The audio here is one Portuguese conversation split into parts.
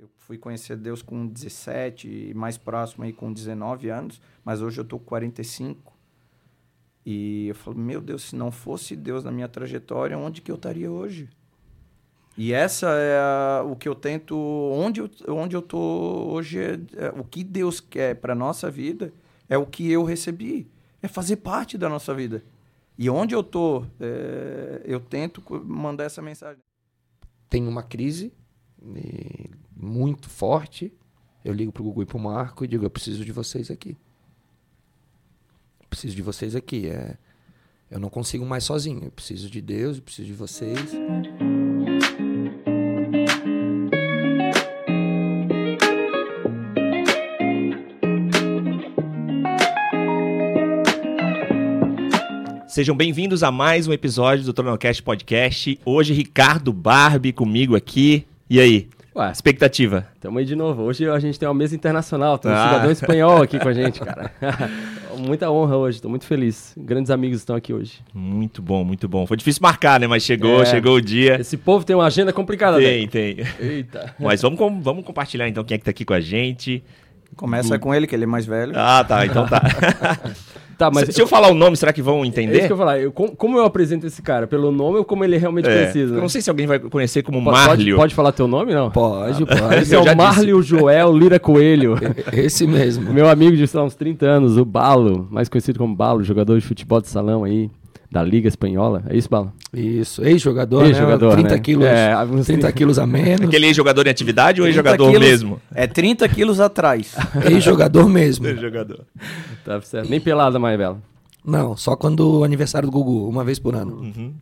Eu fui conhecer Deus com 17 e mais próximo aí com 19 anos, mas hoje eu tô com 45. E eu falo, meu Deus, se não fosse Deus na minha trajetória, onde que eu estaria hoje? E essa é a, o que eu tento, onde eu, onde eu tô hoje, é, é, o que Deus quer para nossa vida é o que eu recebi, é fazer parte da nossa vida. E onde eu tô, é, eu tento mandar essa mensagem. Tem uma crise muito forte, eu ligo pro Gugu e pro Marco e digo, eu preciso de vocês aqui preciso de vocês aqui. É, eu não consigo mais sozinho. Eu preciso de Deus, eu preciso de vocês. Sejam bem-vindos a mais um episódio do Tronocast Podcast. Hoje, Ricardo Barbie comigo aqui. E aí? Ué, expectativa? Tamo aí de novo. Hoje a gente tem uma mesa internacional, tem um ah. cidadão espanhol aqui com a gente, cara. Muita honra hoje, tô muito feliz. Grandes amigos estão aqui hoje. Muito bom, muito bom. Foi difícil marcar, né? Mas chegou, é. chegou o dia. Esse povo tem uma agenda complicada, Tem, né? tem. Eita. Mas vamos, vamos compartilhar então quem é que tá aqui com a gente. Começa com ele, que ele é mais velho. Ah, tá, então tá. Tá, mas se eu, eu falar o nome, será que vão entender? É isso que eu falar. Eu, como, como, eu apresento esse cara? Pelo nome ou como ele realmente é. precisa? Eu não sei se alguém vai conhecer como pode, Marlio. Pode, falar teu nome, não? Pode, pode. Esse é o Marlio Joel Lira Coelho. Esse mesmo. Meu amigo de uns 30 anos, o Balo, mais conhecido como Balo, jogador de futebol de salão aí da Liga Espanhola. É isso, Bala? Isso, ex-jogador, ex -jogador, né? 30 né? quilos, é, 30 quilos a menos. Aquele ex-jogador em atividade ou ex-jogador mesmo? É 30 quilos atrás. ex-jogador mesmo. Ex-jogador. Tá certo. Nem pelada mais, Bela. Não, só quando o aniversário do Gugu, uma vez por ano. Uhum.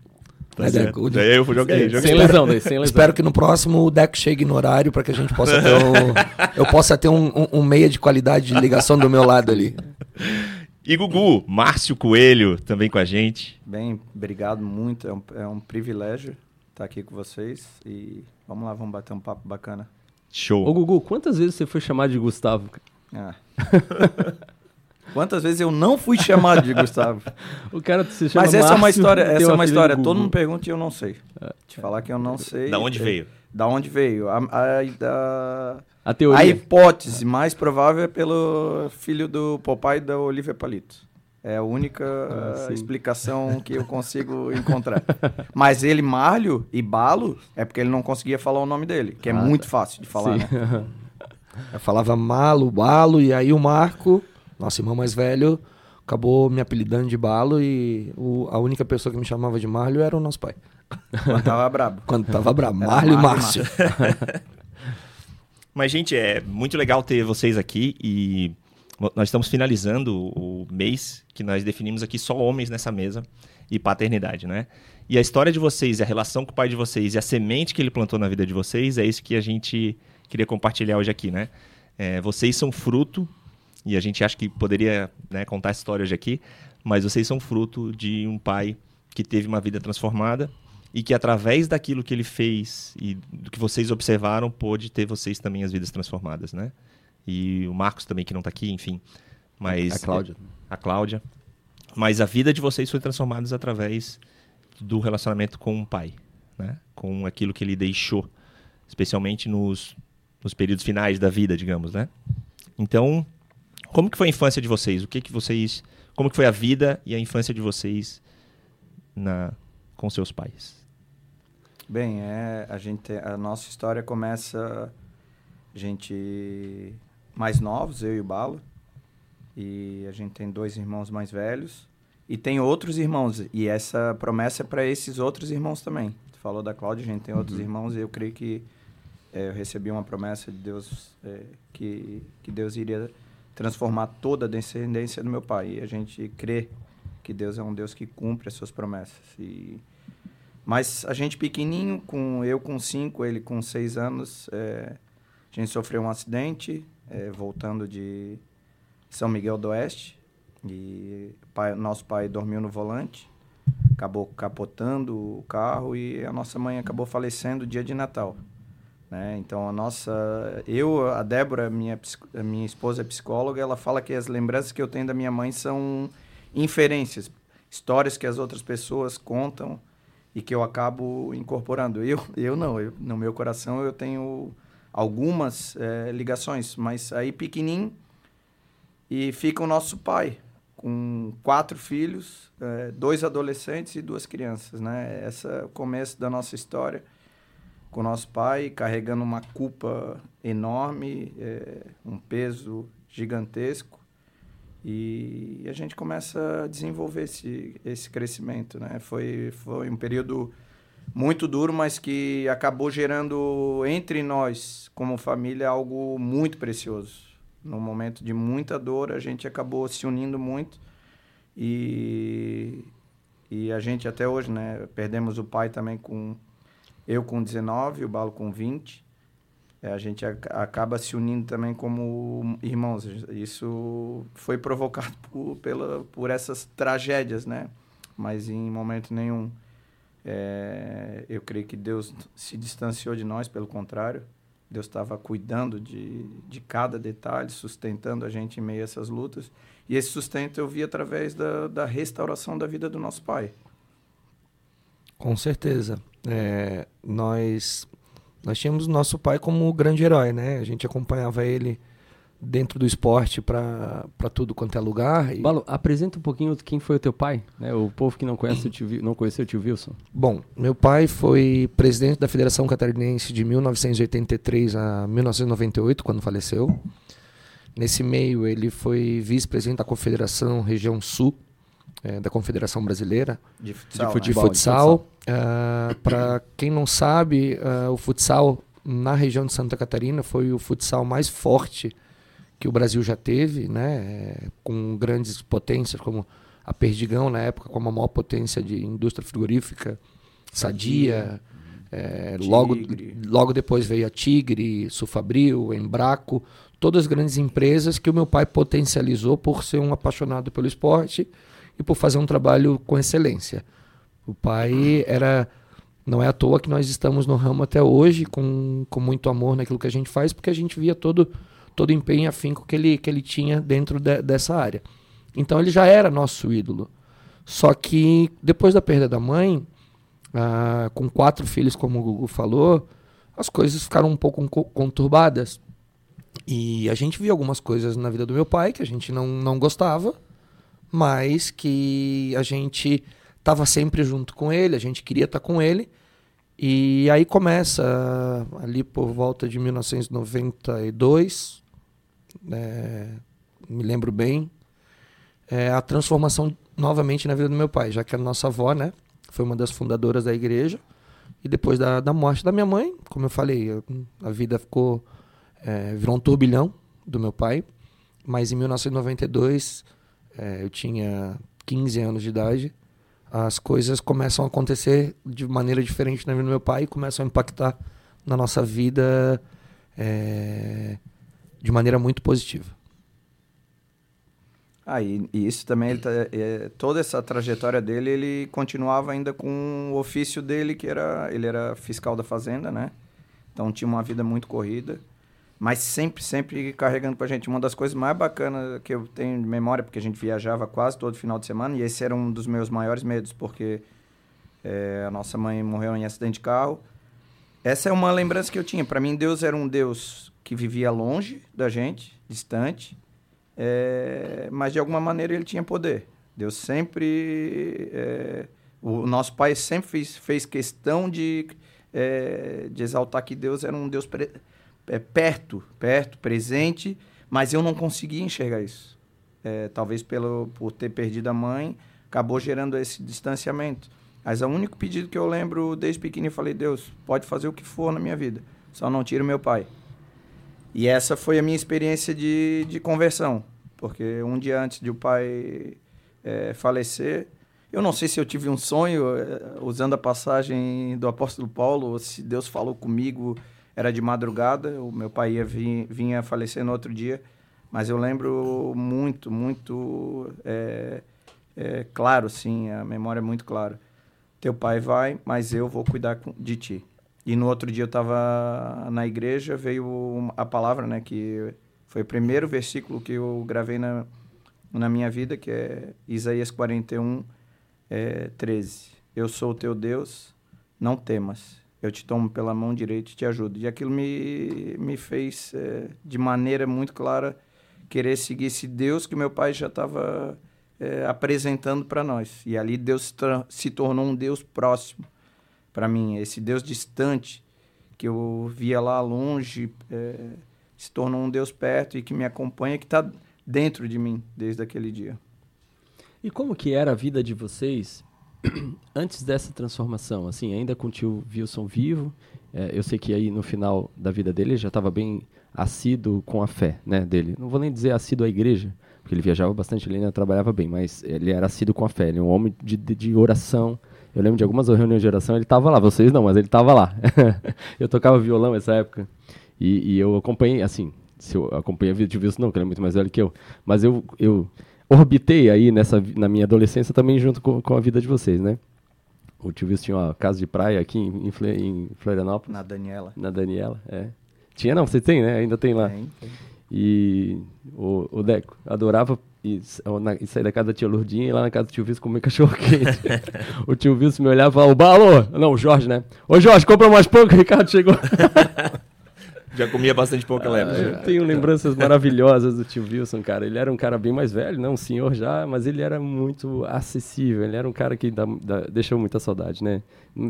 Tá é, o, Daí eu joguei, joguei. Sem lesão, daí, sem lesão. Espero que no próximo o deck chegue no horário para que a gente possa ter um, eu possa ter um, um, um meia de qualidade de ligação do meu lado ali. E Gugu, Márcio Coelho também com a gente. Bem, obrigado muito. É um, é um privilégio estar aqui com vocês. E vamos lá, vamos bater um papo bacana. Show. Ô Gugu, quantas vezes você foi chamado de Gustavo? Ah. Quantas vezes eu não fui chamado de Gustavo? o cara se chama Mas essa Márcio, é uma história, essa é uma história. Todo mundo pergunta e eu não sei. É. Te falar que eu não sei. Da onde veio? Da onde veio? A, a, a, a teoria. A hipótese mais provável é pelo filho do papai da Olivia Palito. É a única ah, explicação que eu consigo encontrar. Mas ele, Marlio e Balo, é porque ele não conseguia falar o nome dele, que é ah, muito tá. fácil de falar, né? Eu falava Malo, Balo, e aí o Marco nosso irmão mais velho acabou me apelidando de Balo e o, a única pessoa que me chamava de Marlio era o nosso pai. Quando tava brabo. Quando tava brabo. Marlio e Márcio. Mas, gente, é muito legal ter vocês aqui e nós estamos finalizando o mês que nós definimos aqui só homens nessa mesa e paternidade, né? E a história de vocês, a relação com o pai de vocês e a semente que ele plantou na vida de vocês é isso que a gente queria compartilhar hoje aqui, né? É, vocês são fruto e a gente acha que poderia né, contar essa história hoje aqui, mas vocês são fruto de um pai que teve uma vida transformada e que através daquilo que ele fez e do que vocês observaram pôde ter vocês também as vidas transformadas, né? E o Marcos também que não está aqui, enfim, mas a Cláudia, a Cláudia, mas a vida de vocês foi transformada através do relacionamento com o pai, né? Com aquilo que ele deixou, especialmente nos, nos períodos finais da vida, digamos, né? Então, como que foi a infância de vocês? O que que vocês, como que foi a vida e a infância de vocês na com seus pais? Bem, é, a gente a nossa história começa a gente mais novos, eu e o Balo. E a gente tem dois irmãos mais velhos e tem outros irmãos e essa promessa é para esses outros irmãos também. Tu falou da Cláudia, a gente tem outros uhum. irmãos e eu creio que é, eu recebi uma promessa de Deus é, que que Deus iria transformar toda a descendência do meu pai. E a gente crê que Deus é um Deus que cumpre as suas promessas. E... Mas a gente pequenininho, com eu com cinco, ele com seis anos, é... a gente sofreu um acidente é, voltando de São Miguel do Oeste. E pai, nosso pai dormiu no volante, acabou capotando o carro e a nossa mãe acabou falecendo dia de Natal. Né? Então, a nossa. Eu, a Débora, minha, minha esposa é psicóloga, ela fala que as lembranças que eu tenho da minha mãe são inferências, histórias que as outras pessoas contam e que eu acabo incorporando. Eu, eu não, eu, no meu coração eu tenho algumas é, ligações, mas aí pequenininho e fica o nosso pai com quatro filhos, é, dois adolescentes e duas crianças, né? Esse é o começo da nossa história com nosso pai, carregando uma culpa enorme, é, um peso gigantesco. E a gente começa a desenvolver esse, esse crescimento, né? Foi, foi um período muito duro, mas que acabou gerando entre nós, como família, algo muito precioso. No momento de muita dor, a gente acabou se unindo muito e, e a gente até hoje, né? Perdemos o pai também com eu com 19, o Balo com 20. É, a gente acaba se unindo também como irmãos. Isso foi provocado por, pela, por essas tragédias, né? Mas em momento nenhum é, eu creio que Deus se distanciou de nós, pelo contrário. Deus estava cuidando de, de cada detalhe, sustentando a gente em meio a essas lutas. E esse sustento eu vi através da, da restauração da vida do nosso pai. Com certeza. É, nós nós tínhamos nosso pai como o grande herói, né? A gente acompanhava ele dentro do esporte para tudo quanto é lugar. E... Balo, apresenta um pouquinho quem foi o teu pai, né? O povo que não conhece o tio, não conheceu o tio Wilson. Bom, meu pai foi presidente da Federação Catarinense de 1983 a 1998, quando faleceu. Nesse meio, ele foi vice-presidente da Confederação Região Sul é, da Confederação Brasileira de futsal. De, de né? futsal. Uh, ah, Para quem não sabe, uh, o futsal na região de Santa Catarina foi o futsal mais forte que o Brasil já teve, né? É, com grandes potências como a Perdigão na época como a maior potência de indústria frigorífica, Sadia. É, logo, logo depois veio a Tigre, Sufabril, Embraco, todas grandes empresas que o meu pai potencializou por ser um apaixonado pelo esporte e por fazer um trabalho com excelência. O pai era. Não é à toa que nós estamos no ramo até hoje, com, com muito amor naquilo que a gente faz, porque a gente via todo, todo empenho e afinco que ele, que ele tinha dentro de, dessa área. Então ele já era nosso ídolo. Só que depois da perda da mãe, ah, com quatro filhos, como o Gugu falou, as coisas ficaram um pouco conturbadas. E a gente via algumas coisas na vida do meu pai que a gente não, não gostava mas que a gente estava sempre junto com ele, a gente queria estar tá com ele. E aí começa ali por volta de 1992, é, me lembro bem, é, a transformação novamente na vida do meu pai, já que a nossa avó, né, foi uma das fundadoras da igreja. E depois da, da morte da minha mãe, como eu falei, a vida ficou é, virou um turbilhão do meu pai. Mas em 1992 é, eu tinha 15 anos de idade, as coisas começam a acontecer de maneira diferente na vida do meu pai e começam a impactar na nossa vida é, de maneira muito positiva. Ah, e, e isso também, tá, é, toda essa trajetória dele, ele continuava ainda com o ofício dele, que era, ele era fiscal da fazenda, né? Então tinha uma vida muito corrida mas sempre, sempre carregando com a gente. Uma das coisas mais bacanas que eu tenho de memória, porque a gente viajava quase todo final de semana, e esse era um dos meus maiores medos, porque é, a nossa mãe morreu em acidente de carro. Essa é uma lembrança que eu tinha. Para mim, Deus era um Deus que vivia longe da gente, distante, é, mas de alguma maneira ele tinha poder. Deus sempre. É, o nosso pai sempre fez, fez questão de, é, de exaltar que Deus era um Deus. Pre, é, perto, perto, presente, mas eu não conseguia enxergar isso. É, talvez pelo, por ter perdido a mãe, acabou gerando esse distanciamento. Mas o único pedido que eu lembro desde pequeno, eu falei, Deus, pode fazer o que for na minha vida, só não tira meu pai. E essa foi a minha experiência de, de conversão, porque um dia antes de o pai é, falecer, eu não sei se eu tive um sonho, é, usando a passagem do apóstolo Paulo, ou se Deus falou comigo era de madrugada, o meu pai ia vinha falecer no outro dia, mas eu lembro muito, muito é, é, claro, sim, a memória é muito clara. Teu pai vai, mas eu vou cuidar de ti. E no outro dia eu estava na igreja, veio a palavra, né, que foi o primeiro versículo que eu gravei na, na minha vida, que é Isaías 41, é, 13. Eu sou o teu Deus, não temas eu te tomo pela mão direita e te ajudo. E aquilo me, me fez, é, de maneira muito clara, querer seguir esse Deus que meu pai já estava é, apresentando para nós. E ali Deus se tornou um Deus próximo para mim. Esse Deus distante que eu via lá longe é, se tornou um Deus perto e que me acompanha, que está dentro de mim desde aquele dia. E como que era a vida de vocês antes dessa transformação? Assim, ainda com o tio Wilson vivo, é, eu sei que aí no final da vida dele já estava bem assíduo com a fé né, dele. Não vou nem dizer assíduo à igreja, porque ele viajava bastante, ele ainda trabalhava bem, mas ele era assíduo com a fé, ele é um homem de, de, de oração. Eu lembro de algumas reuniões de oração, ele estava lá, vocês não, mas ele estava lá. eu tocava violão nessa época e, e, eu acompanhei, assim, se eu acompanhei a vida de Wilson, não, que ele é muito mais velho que eu, mas eu, eu orbitei aí nessa, na minha adolescência também junto com, com a vida de vocês, né? O tio Wilson tinha uma casa de praia aqui em, em Florianópolis. Na Daniela. Na Daniela, é. Tinha não, você tem, né? Ainda tem lá. Tem, tem. E o, o Deco adorava ir, na, sair da casa da tia Lourdinha e lá na casa do tio Wilson comer cachorro quente. o tio Wilson me olhava e falava, o Balo! Não, o Jorge, né? Ô Jorge, compra mais pão que o Ricardo chegou. Já comia bastante pão naquela época. Eu tenho lembranças maravilhosas do tio Wilson, cara. Ele era um cara bem mais velho, não um senhor já, mas ele era muito acessível. Ele era um cara que dá, dá, deixou muita saudade, né?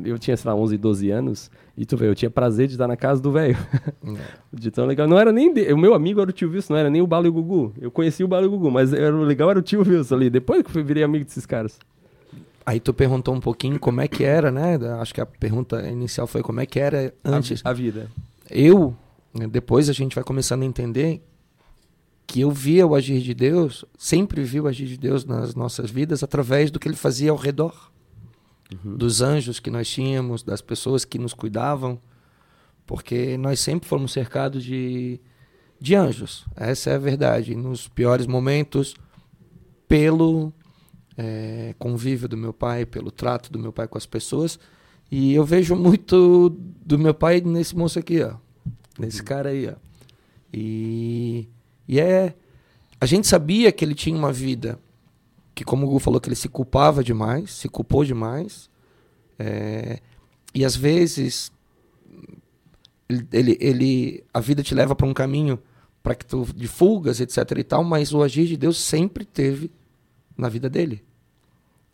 Eu tinha, sei lá, 11, 12 anos, e tu vê, eu tinha prazer de estar na casa do velho. É. de tão legal. Não era nem. De... O meu amigo era o tio Wilson, não era nem o Balo e o Gugu. Eu conheci o Balo e o Gugu, mas era, o legal era o tio Wilson ali. Depois que eu virei amigo desses caras. Aí tu perguntou um pouquinho como é que era, né? Acho que a pergunta inicial foi como é que era antes. A, a vida. Eu depois a gente vai começando a entender que eu via o agir de Deus, sempre vi o agir de Deus nas nossas vidas através do que ele fazia ao redor. Uhum. Dos anjos que nós tínhamos, das pessoas que nos cuidavam, porque nós sempre fomos cercados de, de anjos. Essa é a verdade. Nos piores momentos, pelo é, convívio do meu pai, pelo trato do meu pai com as pessoas. E eu vejo muito do meu pai nesse moço aqui, ó nesse cara aí, ó. E, e é. A gente sabia que ele tinha uma vida que, como o Gu falou, que ele se culpava demais, se culpou demais. É, e às vezes ele, ele, ele, a vida te leva para um caminho para que tu de fugas, etc e tal, mas o agir de Deus sempre teve na vida dele.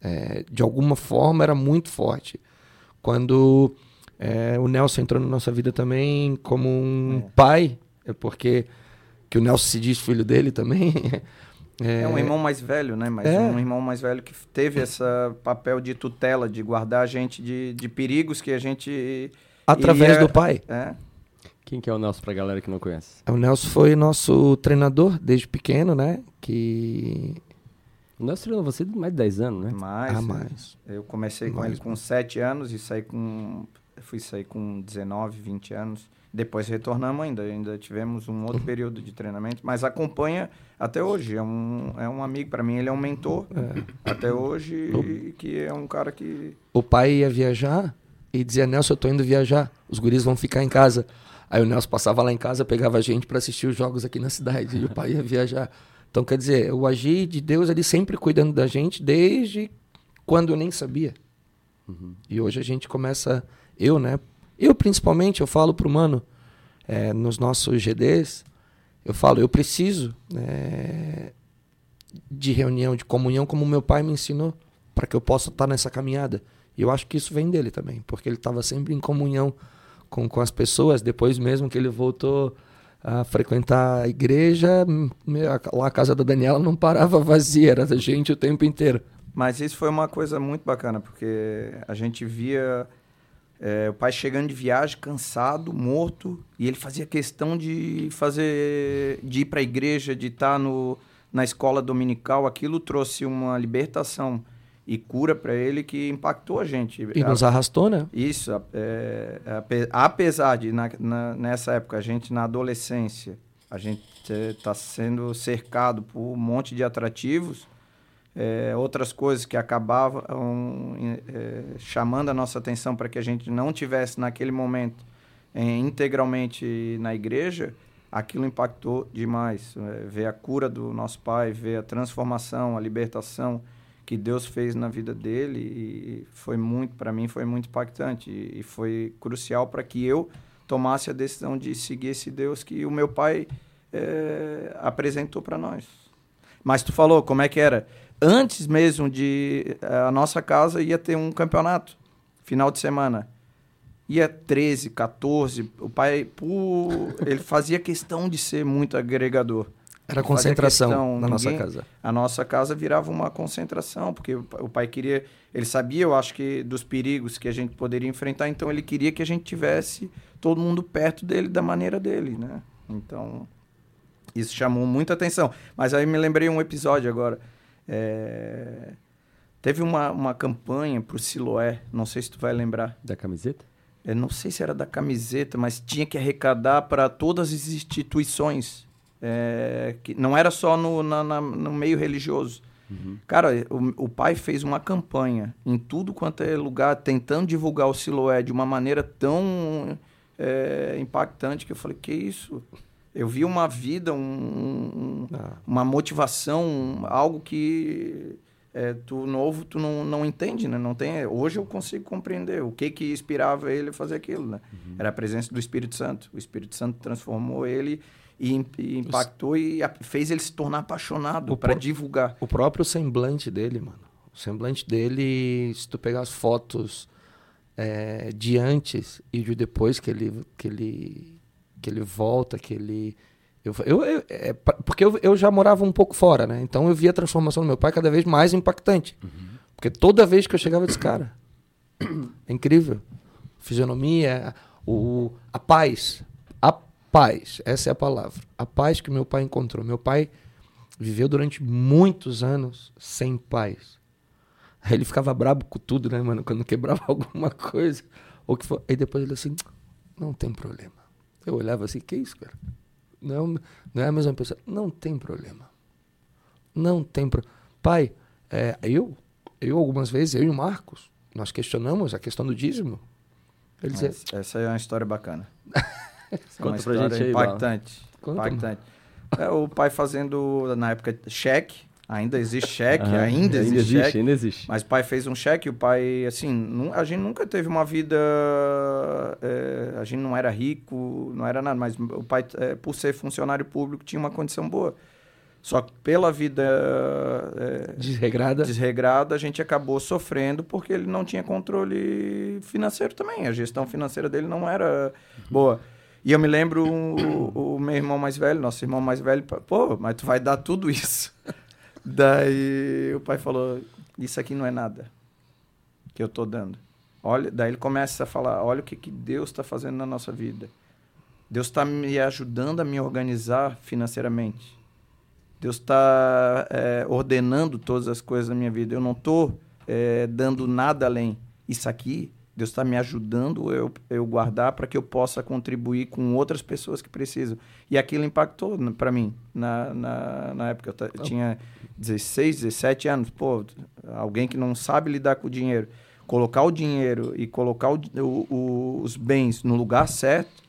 É, de alguma forma era muito forte. Quando é, o Nelson entrou na nossa vida também como um é. pai, é porque que o Nelson se diz filho dele também. É, é um irmão mais velho, né? Mas é. um irmão mais velho que teve esse papel de tutela, de guardar a gente de, de perigos que a gente. Através ia... do pai. É. Quem que é o Nelson pra galera que não conhece? O Nelson foi nosso treinador desde pequeno, né? Que. O Nelson treinou você mais de 10 anos, né? Mais. Ah, mais. Eu comecei mais com ele com 7 anos e saí com fui sair com 19, 20 anos. Depois retornamos ainda, ainda tivemos um outro período de treinamento, mas acompanha até hoje. É um, é um amigo, para mim ele é um mentor é. até hoje, o... que é um cara que... O pai ia viajar e dizia, Nelson, eu tô indo viajar, os guris vão ficar em casa. Aí o Nelson passava lá em casa, pegava a gente para assistir os jogos aqui na cidade, e o pai ia viajar. Então, quer dizer, o agir de Deus, ele sempre cuidando da gente, desde quando eu nem sabia. Uhum. E hoje a gente começa eu, né? Eu principalmente, eu falo pro mano, é, nos nossos GDs, eu falo, eu preciso né, de reunião, de comunhão, como meu pai me ensinou, para que eu possa estar nessa caminhada. E eu acho que isso vem dele também, porque ele estava sempre em comunhão com, com as pessoas, depois mesmo que ele voltou a frequentar a igreja, lá a casa da Daniela não parava vazia, era gente o tempo inteiro. Mas isso foi uma coisa muito bacana, porque a gente via é, o pai chegando de viagem, cansado, morto, e ele fazia questão de fazer, de ir para a igreja, de estar tá no, na escola dominical. Aquilo trouxe uma libertação e cura para ele que impactou a gente. E nos arrastou, né? Isso. É, apesar de, na, na, nessa época, a gente na adolescência, a gente está sendo cercado por um monte de atrativos, é, outras coisas que acabavam é, chamando a nossa atenção para que a gente não tivesse naquele momento é, integralmente na igreja, aquilo impactou demais. É, ver a cura do nosso pai, ver a transformação, a libertação que Deus fez na vida dele e foi muito, para mim, foi muito impactante e, e foi crucial para que eu tomasse a decisão de seguir esse Deus que o meu pai é, apresentou para nós. Mas tu falou como é que era? Antes mesmo de a nossa casa ia ter um campeonato final de semana. Ia 13, 14. O pai, por, ele fazia questão de ser muito agregador. Era concentração questão, na nossa casa. A nossa casa virava uma concentração, porque o pai queria. Ele sabia, eu acho que, dos perigos que a gente poderia enfrentar, então ele queria que a gente tivesse todo mundo perto dele da maneira dele, né? Então, isso chamou muita atenção. Mas aí me lembrei um episódio agora. É... Teve uma, uma campanha pro Siloé, não sei se tu vai lembrar. Da camiseta? Eu não sei se era da camiseta, mas tinha que arrecadar para todas as instituições é, que não era só no, na, na, no meio religioso. Uhum. Cara, o, o, pai fez uma campanha em tudo quanto é lugar, tentando divulgar o Siloé de uma maneira tão é, impactante que eu falei, que isso? Eu vi uma vida, um, um, ah. uma motivação, algo que é, tu novo tu não, não entende, né? Não tem, hoje eu consigo compreender o que que inspirava ele a fazer aquilo, né? Uhum. Era a presença do Espírito Santo. O Espírito Santo transformou ele e, e impactou e fez ele se tornar apaixonado para divulgar. O próprio semblante dele, mano. O semblante dele, se tu pegar as fotos é, de antes e de depois que ele, que ele, que ele volta, que ele. Eu, eu, eu é, porque eu, eu já morava um pouco fora, né? Então eu via a transformação do meu pai cada vez mais impactante. Uhum. Porque toda vez que eu chegava, eu disse, cara, é incrível. Fisionomia, o, a paz paz, essa é a palavra. A paz que meu pai encontrou. Meu pai viveu durante muitos anos sem paz. Aí ele ficava brabo com tudo, né, mano? Quando quebrava alguma coisa. Ou que for... Aí depois ele assim, não tem problema. Eu olhava assim, que isso, cara? Não, não é a mesma pessoa. Não tem problema. Não tem problema. Pai, é, eu, eu algumas vezes, eu e o Marcos, nós questionamos a questão do dízimo. Ele dizia, essa é uma história bacana. Conta pra gente aí, impactante. impactante. É, o pai fazendo, na época, cheque. Ainda existe cheque, ah, ainda, existe, existe cheque. Ainda existe. Mas o pai fez um cheque, o pai, assim, a gente nunca teve uma vida. É, a gente não era rico, não era nada, mas o pai, é, por ser funcionário público, tinha uma condição boa. Só que pela vida é, desregrada. desregrada, a gente acabou sofrendo porque ele não tinha controle financeiro também. A gestão financeira dele não era boa. E eu me lembro o, o, meu irmão mais velho, nosso irmão mais velho, pô, mas tu vai dar tudo isso. daí o pai falou, isso aqui não é nada que eu tô dando. Olha, daí ele começa a falar, olha o que, que Deus está fazendo na nossa vida. Deus está me ajudando a me organizar financeiramente. Deus está é, ordenando todas as coisas da minha vida. Eu não estou é, dando nada além. Isso aqui Deus está me ajudando eu, eu guardar para que eu possa contribuir com outras pessoas que precisam. E aquilo impactou para mim. Na, na, na época eu, eu tinha 16, 17 anos. Pô, alguém que não sabe lidar com o dinheiro. Colocar o dinheiro e colocar o, o, os bens no lugar certo,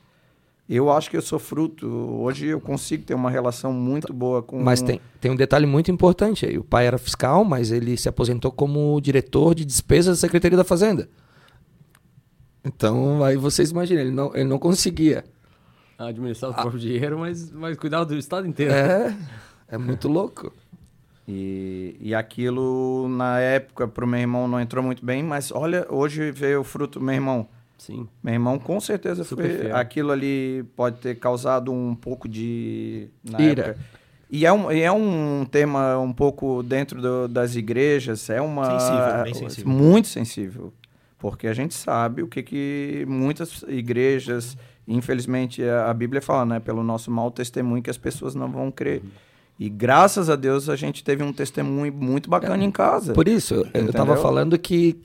eu acho que eu sou fruto. Hoje eu consigo ter uma relação muito boa com. Mas tem, tem um detalhe muito importante aí. O pai era fiscal, mas ele se aposentou como diretor de despesas da Secretaria da Fazenda. Então, aí vocês imaginam, ele não, ele não conseguia. Administrar o ah. próprio dinheiro, mas, mas cuidar do estado inteiro. É, é muito louco. E, e aquilo, na época, pro meu irmão não entrou muito bem, mas olha, hoje veio o fruto, meu irmão. Sim. Meu irmão com certeza Super foi. Aquilo ali pode ter causado um pouco de. Ira. Época. E é, um, e é um tema um pouco dentro do, das igrejas, é uma. Sensível, bem sensível. Muito sensível. Porque a gente sabe o que, que muitas igrejas, infelizmente a Bíblia fala, né? Pelo nosso mau testemunho que as pessoas não vão crer. Uhum. E graças a Deus a gente teve um testemunho muito bacana é, em casa. Por isso, eu estava falando que,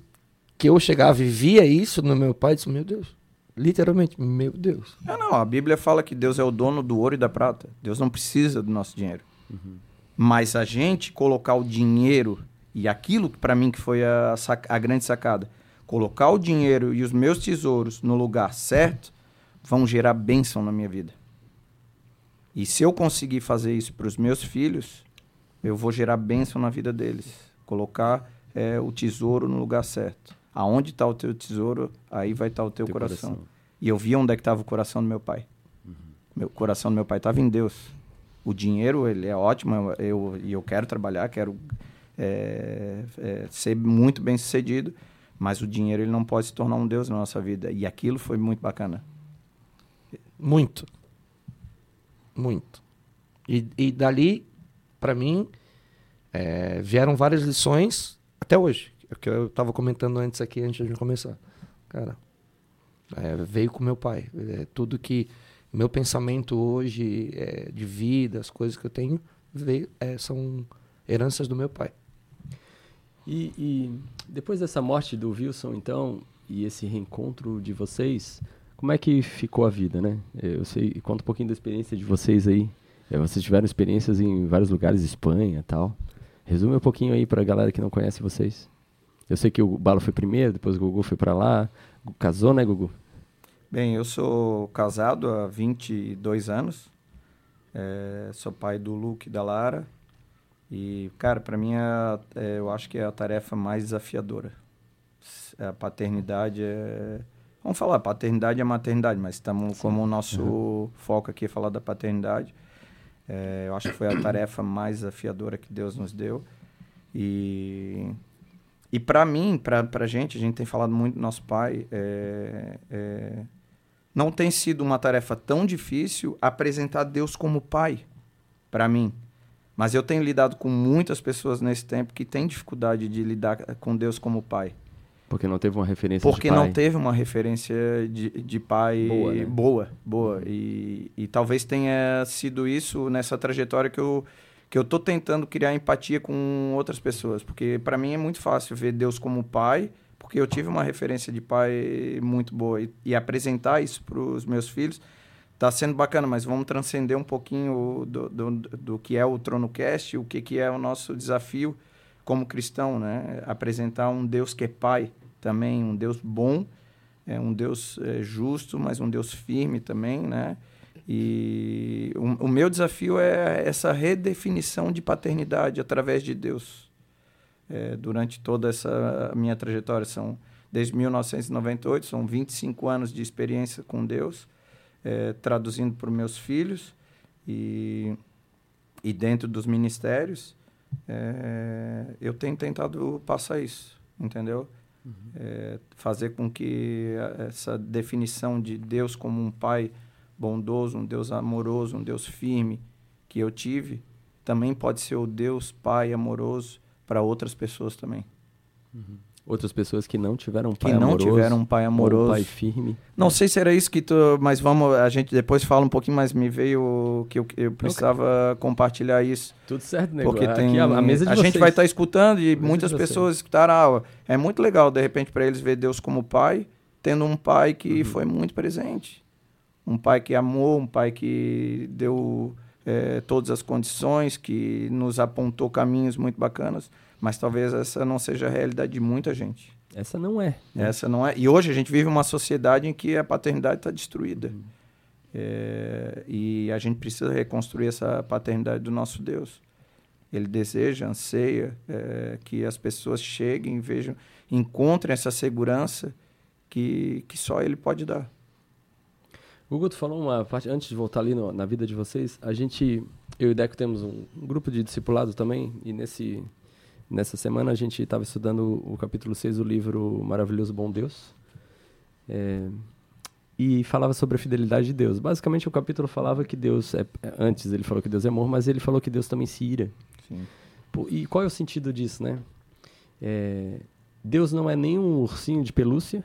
que eu chegava e via isso no meu pai e disse, meu Deus, literalmente, meu Deus. É, não, a Bíblia fala que Deus é o dono do ouro e da prata. Deus não precisa do nosso dinheiro. Uhum. Mas a gente colocar o dinheiro e aquilo para mim que foi a, a grande sacada, colocar o dinheiro e os meus tesouros no lugar certo, vão gerar bênção na minha vida. E se eu conseguir fazer isso para os meus filhos, eu vou gerar bênção na vida deles. colocar é, o tesouro no lugar certo. Aonde está o teu tesouro, aí vai estar tá o teu, teu coração. coração. E eu via onde é que estava o coração do meu pai. Uhum. Meu coração do meu pai estava em Deus. O dinheiro, ele é ótimo, eu, e eu quero trabalhar, quero é, é, ser muito bem sucedido, mas o dinheiro ele não pode se tornar um Deus na nossa vida. E aquilo foi muito bacana. Muito. Muito. E, e dali, para mim, é, vieram várias lições até hoje. É que eu estava comentando antes aqui, antes de começar. Cara, é, veio com meu pai. É, tudo que meu pensamento hoje é, de vida, as coisas que eu tenho, veio, é, são heranças do meu pai. E, e, depois dessa morte do Wilson, então, e esse reencontro de vocês, como é que ficou a vida, né? Eu sei, conta um pouquinho da experiência de vocês aí. É, vocês tiveram experiências em vários lugares, Espanha tal. Resume um pouquinho aí para a galera que não conhece vocês. Eu sei que o Balo foi primeiro, depois o Gugu foi para lá. Casou, né, Gugu? Bem, eu sou casado há 22 anos. É, sou pai do Luke e da Lara. E, cara, para mim, é, é, eu acho que é a tarefa mais desafiadora. A paternidade é. Vamos falar, paternidade é maternidade, mas estamos como o nosso uhum. foco aqui é falar da paternidade. É, eu acho que foi a tarefa mais desafiadora que Deus nos deu. E e para mim, para a gente, a gente tem falado muito do nosso pai, é, é, não tem sido uma tarefa tão difícil apresentar Deus como pai para mim. Mas eu tenho lidado com muitas pessoas nesse tempo que têm dificuldade de lidar com Deus como pai. Porque não teve uma referência Porque de pai. não teve uma referência de, de pai boa, né? boa. boa. E, e talvez tenha sido isso nessa trajetória que eu, que eu tô tentando criar empatia com outras pessoas. Porque para mim é muito fácil ver Deus como pai porque eu tive uma referência de pai muito boa e, e apresentar isso para os meus filhos está sendo bacana, mas vamos transcender um pouquinho do, do, do que é o TronoCast, o que, que é o nosso desafio como cristão, né? Apresentar um Deus que é pai também, um Deus bom, é um Deus é, justo, mas um Deus firme também, né? E o, o meu desafio é essa redefinição de paternidade através de Deus é, durante toda essa minha trajetória. São desde 1998, são 25 anos de experiência com Deus, é, traduzindo para os meus filhos e, e dentro dos ministérios. É, eu tenho tentado passar isso, entendeu? Uhum. É, fazer com que essa definição de Deus como um pai bondoso, um Deus amoroso, um Deus firme que eu tive, também pode ser o Deus pai amoroso para outras pessoas também. Uhum. Outras pessoas que não tiveram um pai que não amoroso, tiveram um pai amoroso, um pai firme. Não sei se era isso que tu, mas vamos, a gente depois fala um pouquinho, mas me veio que eu, eu precisava okay. compartilhar isso. Tudo certo, né? Porque tem a, a, mesa de a gente vai estar tá escutando e muitas pessoas escutaram. Ah, é muito legal de repente para eles ver Deus como pai, tendo um pai que uhum. foi muito presente, um pai que amou, um pai que deu é, todas as condições, que nos apontou caminhos muito bacanas, mas talvez essa não seja a realidade de muita gente. Essa não é. Né? Essa não é. E hoje a gente vive uma sociedade em que a paternidade está destruída. Uhum. É, e a gente precisa reconstruir essa paternidade do nosso Deus. Ele deseja, anseia é, que as pessoas cheguem, vejam, encontrem essa segurança que, que só Ele pode dar. Hugo, tu falou uma parte, antes de voltar ali no, na vida de vocês, a gente, eu e o Deco temos um, um grupo de discipulados também, e nesse, nessa semana a gente estava estudando o, capítulo 6 do livro Maravilhoso Bom Deus, é, e falava sobre a fidelidade de Deus. Basicamente o capítulo falava que Deus, é, antes ele falou que Deus é amor, mas ele falou que Deus também se ira. Sim. Pô, e qual é o sentido disso, né? É, Deus não é nem um ursinho de pelúcia,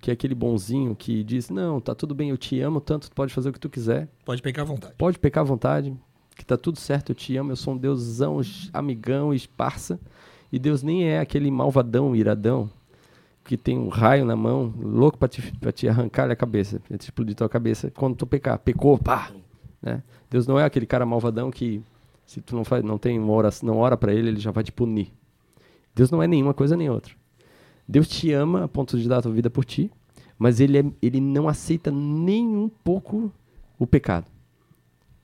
que é aquele bonzinho que diz: Não, tá tudo bem, eu te amo tanto, tu pode fazer o que tu quiser. Pode pecar à vontade. Pode pecar à vontade, que tá tudo certo, eu te amo, eu sou um deusão, amigão, esparsa. E Deus nem é aquele malvadão, iradão, que tem um raio na mão, louco para te, te arrancar a cabeça, pra te explodir tua cabeça quando tu pecar. Pecou, pá! Né? Deus não é aquele cara malvadão que, se tu não, faz, não tem uma hora, não ora para ele, ele já vai te punir. Deus não é nenhuma coisa nem outra. Deus te ama a ponto de dar a tua vida por ti, mas ele, é, ele não aceita nem um pouco o pecado.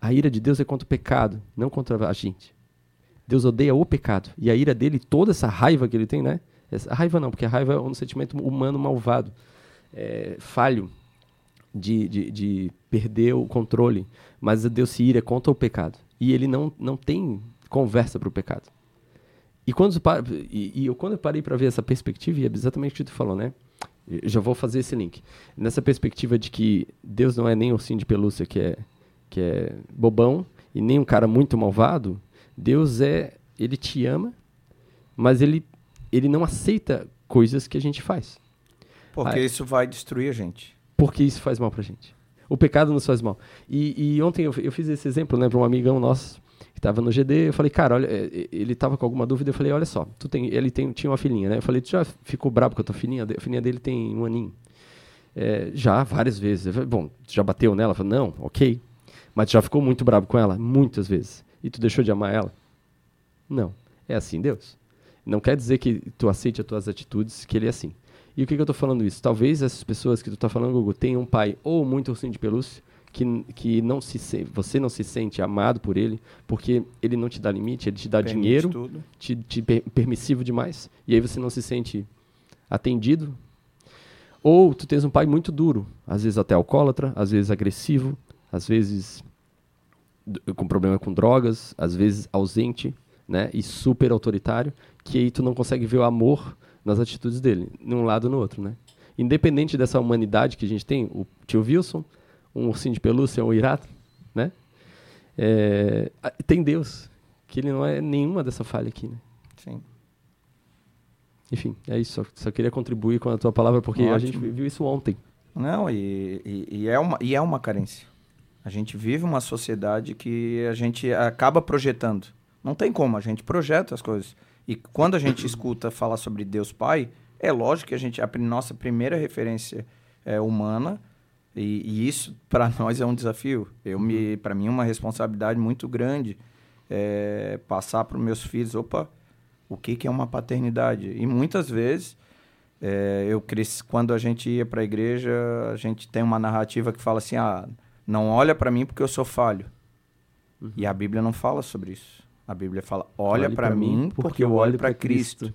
A ira de Deus é contra o pecado, não contra a gente. Deus odeia o pecado. E a ira dele, toda essa raiva que ele tem, né? Essa, raiva não, porque a raiva é um sentimento humano malvado, é, falho, de, de, de perder o controle. Mas Deus se ira contra o pecado. E ele não, não tem conversa para o pecado. E quando, e, e eu, quando eu parei para ver essa perspectiva, e é exatamente o que tu falou, né? Eu já vou fazer esse link. Nessa perspectiva de que Deus não é nem ursinho de pelúcia que é, que é bobão, e nem um cara muito malvado, Deus é, ele te ama, mas ele, ele não aceita coisas que a gente faz. Porque Aí, isso vai destruir a gente. Porque isso faz mal pra gente. O pecado nos faz mal. E, e ontem eu, eu, fiz esse exemplo, né, para um amigão nosso que estava no GD. Eu falei, cara, olha, é, ele estava com alguma dúvida. Eu falei, olha só, tu tem, ele tem, tinha uma filhinha, né? Eu falei, tu já ficou bravo com a tua filhinha? A filhinha dele tem um aninho. É, já, várias vezes. Falei, Bom, tu já bateu nela? Eu falei, não, ok. Mas já ficou muito bravo com ela? Muitas vezes. E tu deixou de amar ela? Não. É assim Deus. Não quer dizer que tu aceite as tuas atitudes, que ele é assim. E o que, que eu estou falando isso? Talvez essas pessoas que tu está falando, Google, tenham um pai ou muito ursinho de pelúcia, que, que não se você não se sente amado por ele, porque ele não te dá limite, ele te dá Permite dinheiro, tudo. te, te per, permissivo demais, e aí você não se sente atendido. Ou tu tens um pai muito duro, às vezes até alcoólatra, às vezes agressivo, às vezes com problema com drogas, às vezes ausente, né, e super autoritário, que aí tu não consegue ver o amor nas atitudes dele, num lado ou no outro, né? Independente dessa humanidade que a gente tem, o tio Wilson, um ursinho de pelúcia, um irato, né? É, tem Deus, que ele não é nenhuma dessa falha aqui, né? Sim. Enfim, é isso. Só, só queria contribuir com a tua palavra, porque Ótimo. a gente viu isso ontem. Não, e, e, e, é uma, e é uma carência. A gente vive uma sociedade que a gente acaba projetando. Não tem como, a gente projeta as coisas. E quando a gente escuta falar sobre Deus Pai, é lógico que a gente a nossa primeira referência é humana e, e isso para nós é um desafio. Eu me para mim é uma responsabilidade muito grande é, passar para os meus filhos, opa, o que que é uma paternidade? E muitas vezes é, eu cresci quando a gente ia para a igreja, a gente tem uma narrativa que fala assim, ah, não olha para mim porque eu sou falho. Uhum. E a Bíblia não fala sobre isso. A Bíblia fala: olha para mim, porque eu olho para Cristo. Cristo.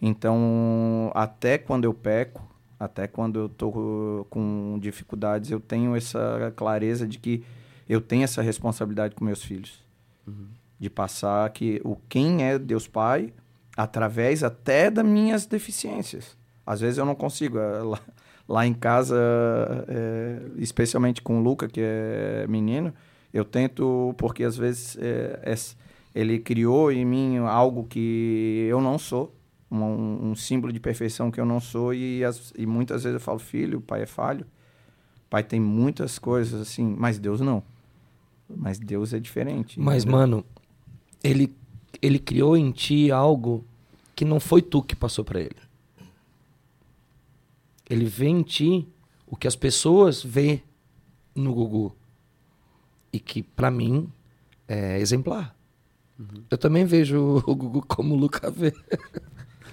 Então, até quando eu peco, até quando eu tô com dificuldades, eu tenho essa clareza de que eu tenho essa responsabilidade com meus filhos. Uhum. De passar que o quem é Deus Pai, através até das minhas deficiências. Às vezes eu não consigo. Eh, lá, em casa, é, especialmente com o Luca, que é menino, eu tento, porque às vezes é, é ele criou em mim algo que eu não sou, um, um símbolo de perfeição que eu não sou, e, as, e muitas vezes eu falo, filho, o pai é falho, o pai tem muitas coisas assim, mas Deus não. Mas Deus é diferente. Mas, entendeu? mano, ele, ele criou em ti algo que não foi tu que passou para ele. Ele vê em ti o que as pessoas vê no Gugu. E que, para mim, é exemplar. Uhum. Eu também vejo o Gugu como o Luca vê.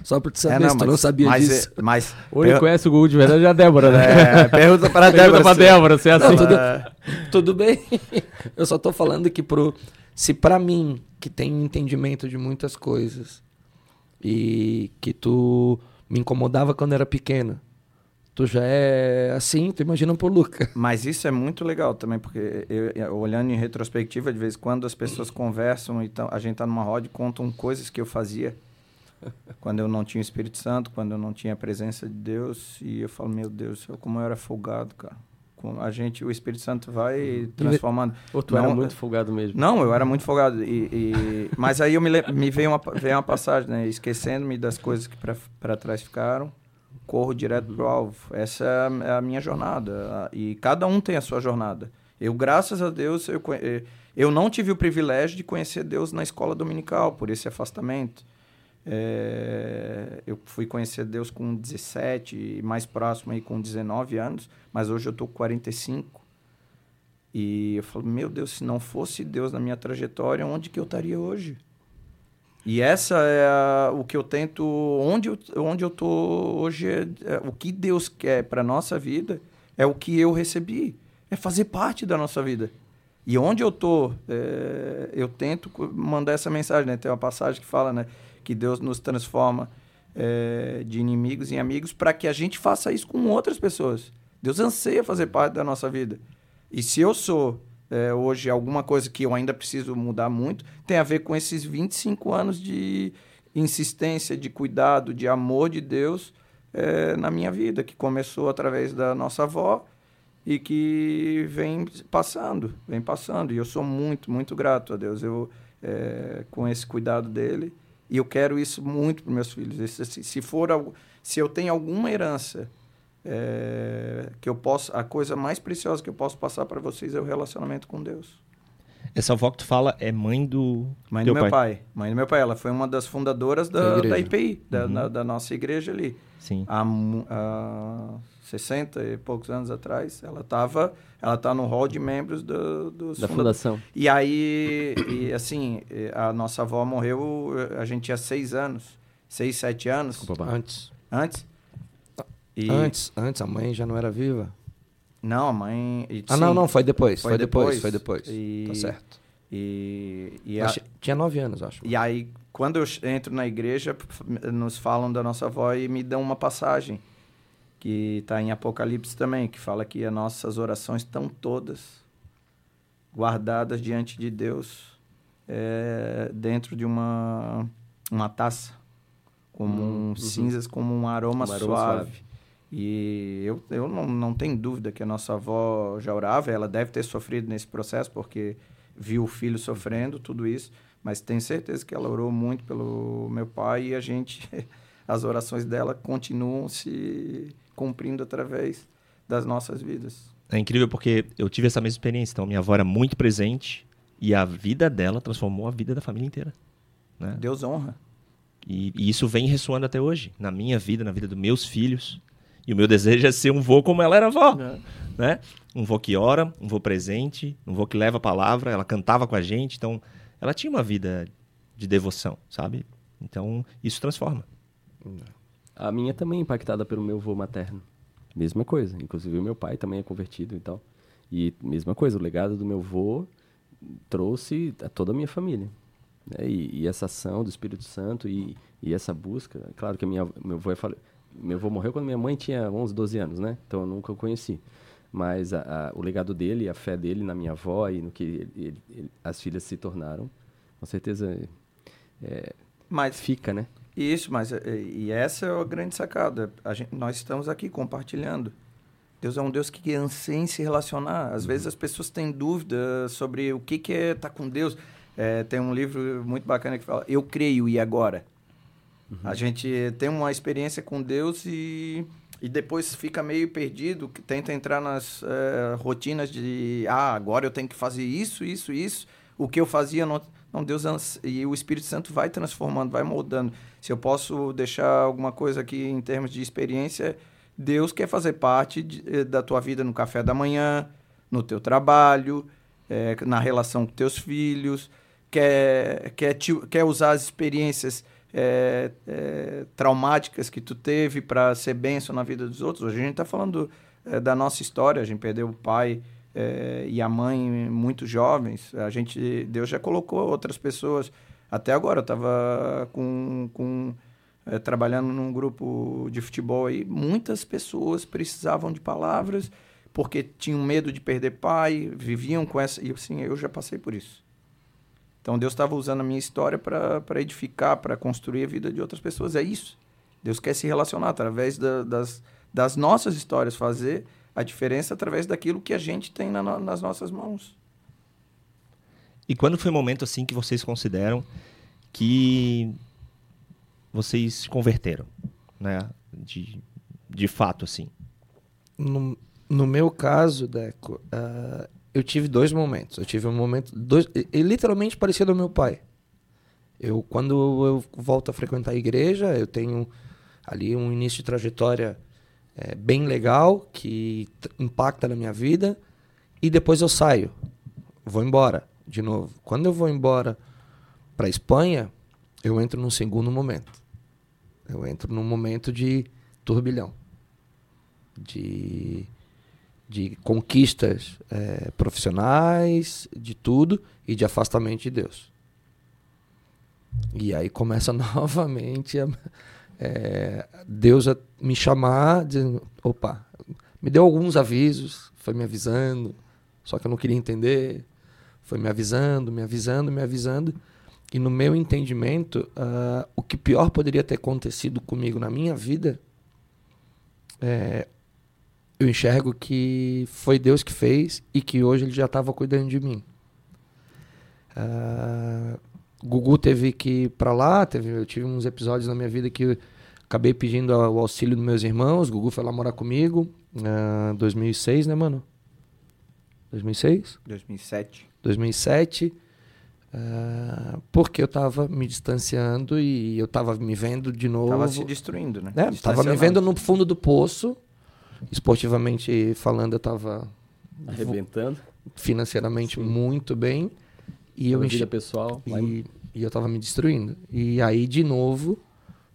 Só por te saber, é, não, mas, tu não sabia mas, disso. É, mas, o único que conhece o Gugu de verdade é a Débora, né? É, pergunta para a Débora. Pergunta pra Débora, se é assim. Não, tudo, tudo bem. Eu só tô falando que pro, se para mim, que tem entendimento de muitas coisas, e que tu me incomodava quando era pequeno, tu já é assim, tu imagina pro Luca. Mas isso é muito legal também, porque eu, olhando em retrospectiva, de vez em quando as pessoas conversam, então a gente tá numa roda e contam coisas que eu fazia quando eu não tinha o Espírito Santo, quando eu não tinha a presença de Deus, e eu falo, meu Deus, como eu era folgado, cara. A gente, o Espírito Santo vai transformando. Ou tu não, era muito folgado mesmo? Não, eu era muito folgado. E, e mas aí eu me, me veio, uma, veio uma passagem, né? Esquecendo-me das coisas que para trás ficaram corro direto para o alvo. Essa é a minha jornada. E cada um tem a sua jornada. Eu, graças a Deus, eu, eh, eu não tive o privilégio de conhecer Deus na escola dominical, por esse afastamento. É, eu fui conhecer Deus com 17 e mais próximo aí com 19 anos, mas hoje eu estou com 45. E eu falo, meu Deus, se não fosse Deus na minha trajetória, onde que eu estaria hoje? E essa é a, o que eu tento, onde eu, onde eu tô hoje, é, é, o que Deus quer para nossa vida é o que eu recebi, é fazer parte da nossa vida. E onde eu tô, é, eu tento mandar essa mensagem, né? Tem uma passagem que fala, né? Que Deus nos transforma é, de inimigos em amigos para que a gente faça isso com outras pessoas. Deus anseia fazer parte da nossa vida. E se eu sou é, hoje alguma coisa que eu ainda preciso mudar muito, tem a ver com esses 25 anos de insistência, de cuidado, de amor de Deus é, na minha vida, que começou através da nossa avó e que vem passando, vem passando. E eu sou muito, muito grato a Deus eu, é, com esse cuidado dele. E eu quero isso muito para meus filhos. Se, se for, se eu tenho alguma herança é, que eu posso, a coisa mais preciosa que eu posso passar para vocês é o relacionamento com Deus. Essa avó que tu fala é mãe do mãe do meu pai. pai. Mãe do meu pai. Ela foi uma das fundadoras da, da IPI, da, uhum. da, da, nossa igreja ali. Sim. Há, há 60 e poucos anos atrás, ela estava, ela tá no hall de membros do, dos da fundação. E aí, e, assim, a nossa avó morreu, a gente tinha seis anos, seis, sete anos. Desculpa, antes. Antes. E... Antes, antes, a mãe já não era viva. Não, a mãe. E, ah, sim, não, não, foi depois. Foi, foi depois, depois, foi depois. E, tá certo. E, e a... Tinha nove anos, acho. E aí, quando eu entro na igreja, nos falam da nossa avó e me dão uma passagem que está em Apocalipse também, que fala que as nossas orações estão todas guardadas diante de Deus é, dentro de uma, uma taça, como hum, um, cinzas, como um aroma, um aroma suave. suave. E eu, eu não, não tenho dúvida que a nossa avó já orava, ela deve ter sofrido nesse processo, porque viu o filho sofrendo, tudo isso, mas tenho certeza que ela orou muito pelo meu pai e a gente, as orações dela continuam se cumprindo através das nossas vidas. É incrível porque eu tive essa mesma experiência. Então, minha avó era muito presente e a vida dela transformou a vida da família inteira. Né? Deus honra. E, e, isso vem ressoando até hoje, na minha vida, na vida dos meus filhos. E o meu desejo é ser um vô como ela era avó. É. Né? Um vô que ora, um vô presente, um vô que leva a palavra, ela cantava com a gente. Então, ela tinha uma vida de devoção, sabe? Então, isso transforma. A minha também é impactada pelo meu vô materno. Mesma coisa. Inclusive, o meu pai também é convertido e tal. E mesma coisa, o legado do meu vô trouxe a toda a minha família. Né? E, e, essa ação do Espírito Santo e, e essa busca. Claro que minha, meu vô é meu avô morreu quando minha mãe tinha 11, 12 anos, né? Então eu nunca o conheci. Mas a, a, o legado dele, a fé dele na minha avó e no que ele, ele, ele, as filhas se tornaram, com certeza é, mas, fica, né? Isso, mas e essa é a grande sacada. A gente, nós estamos aqui compartilhando. Deus é um Deus que anseia em se relacionar. Às uhum. vezes as pessoas têm dúvida sobre o que, que é estar com Deus. É, tem um livro muito bacana que fala Eu creio e agora. Uhum. A gente tem uma experiência com Deus e, e depois fica meio perdido, que tenta entrar nas é, rotinas de ah, agora eu tenho que fazer isso, isso, isso. O que eu fazia não, não Deus e o Espírito Santo vai transformando, vai moldando. Se eu posso deixar alguma coisa aqui em termos de experiência, Deus quer fazer parte de, eh, da tua vida no café da manhã, no teu trabalho, é, na relação com teus filhos, quer, quer, te, quer usar as experiências é, é, traumáticas que tu teve para ser benção na vida dos outros. Hoje a gente está falando é, da nossa história, a gente perdeu o pai é, e a mãe muito jovens. A gente, Deus já colocou outras pessoas. Até agora eu estava com, com é, trabalhando num grupo de futebol aí, muitas pessoas precisavam de palavras porque tinham medo de perder pai, viviam com essa. E assim, eu já passei por isso. Então Deus estava usando a minha história para edificar, para construir a vida de outras pessoas. É isso. Deus quer se relacionar através da, das, das nossas histórias, fazer a diferença através daquilo que a gente tem na, nas nossas mãos. E quando foi o momento assim que vocês consideram que vocês se converteram, né? De, de fato, assim. No, no meu caso, Deco, uh, eu tive dois momentos. Eu tive um momento. Dois, e, literalmente parecia do meu pai. Eu, quando eu volto a frequentar a igreja, eu tenho ali um início de trajetória é, bem legal, que impacta na minha vida, e depois eu saio. Vou embora, de novo. Quando eu vou embora para Espanha, eu entro num segundo momento. Eu entro num momento de turbilhão. De de conquistas é, profissionais, de tudo, e de afastamento de Deus. E aí começa novamente a, é, Deus a me chamar, dizendo: opa, me deu alguns avisos, foi me avisando, só que eu não queria entender, foi me avisando, me avisando, me avisando. E no meu entendimento, uh, o que pior poderia ter acontecido comigo na minha vida, é, eu enxergo que foi Deus que fez e que hoje Ele já estava cuidando de mim. Uh, Gugu teve que ir para lá, teve, eu tive uns episódios na minha vida que acabei pedindo o auxílio dos meus irmãos. Gugu foi lá morar comigo, uh, 2006, né, mano? 2006? 2007. 2007. Uh, porque eu tava me distanciando e eu tava me vendo de novo. Tava se destruindo, né? É, tava me vendo no fundo do poço. Esportivamente falando, eu tava. Arrebentando. Financeiramente Sim. muito bem. E eu vida pessoal. E, e, eu tava me destruindo. E aí, de novo,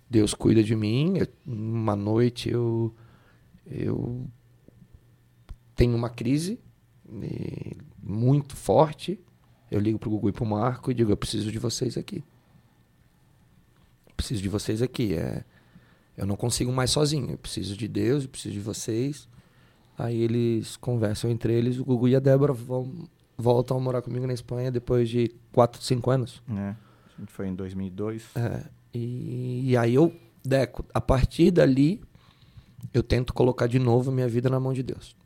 Deus cuida de mim. Eu, uma noite eu. Eu tenho uma crise muito forte eu ligo pro Gugu e pro Marco e digo, eu preciso de vocês aqui. preciso de vocês aqui. É, eu não consigo mais sozinho. Eu preciso de Deus, eu preciso de vocês. Aí eles conversam entre eles. O Gugu e a Débora vão, voltam a morar comigo na Espanha depois de 4, 5 anos. É. A gente foi em 2002. É. E, e aí eu, Deco, a partir dali, eu tento colocar de novo minha vida na mão de Deus.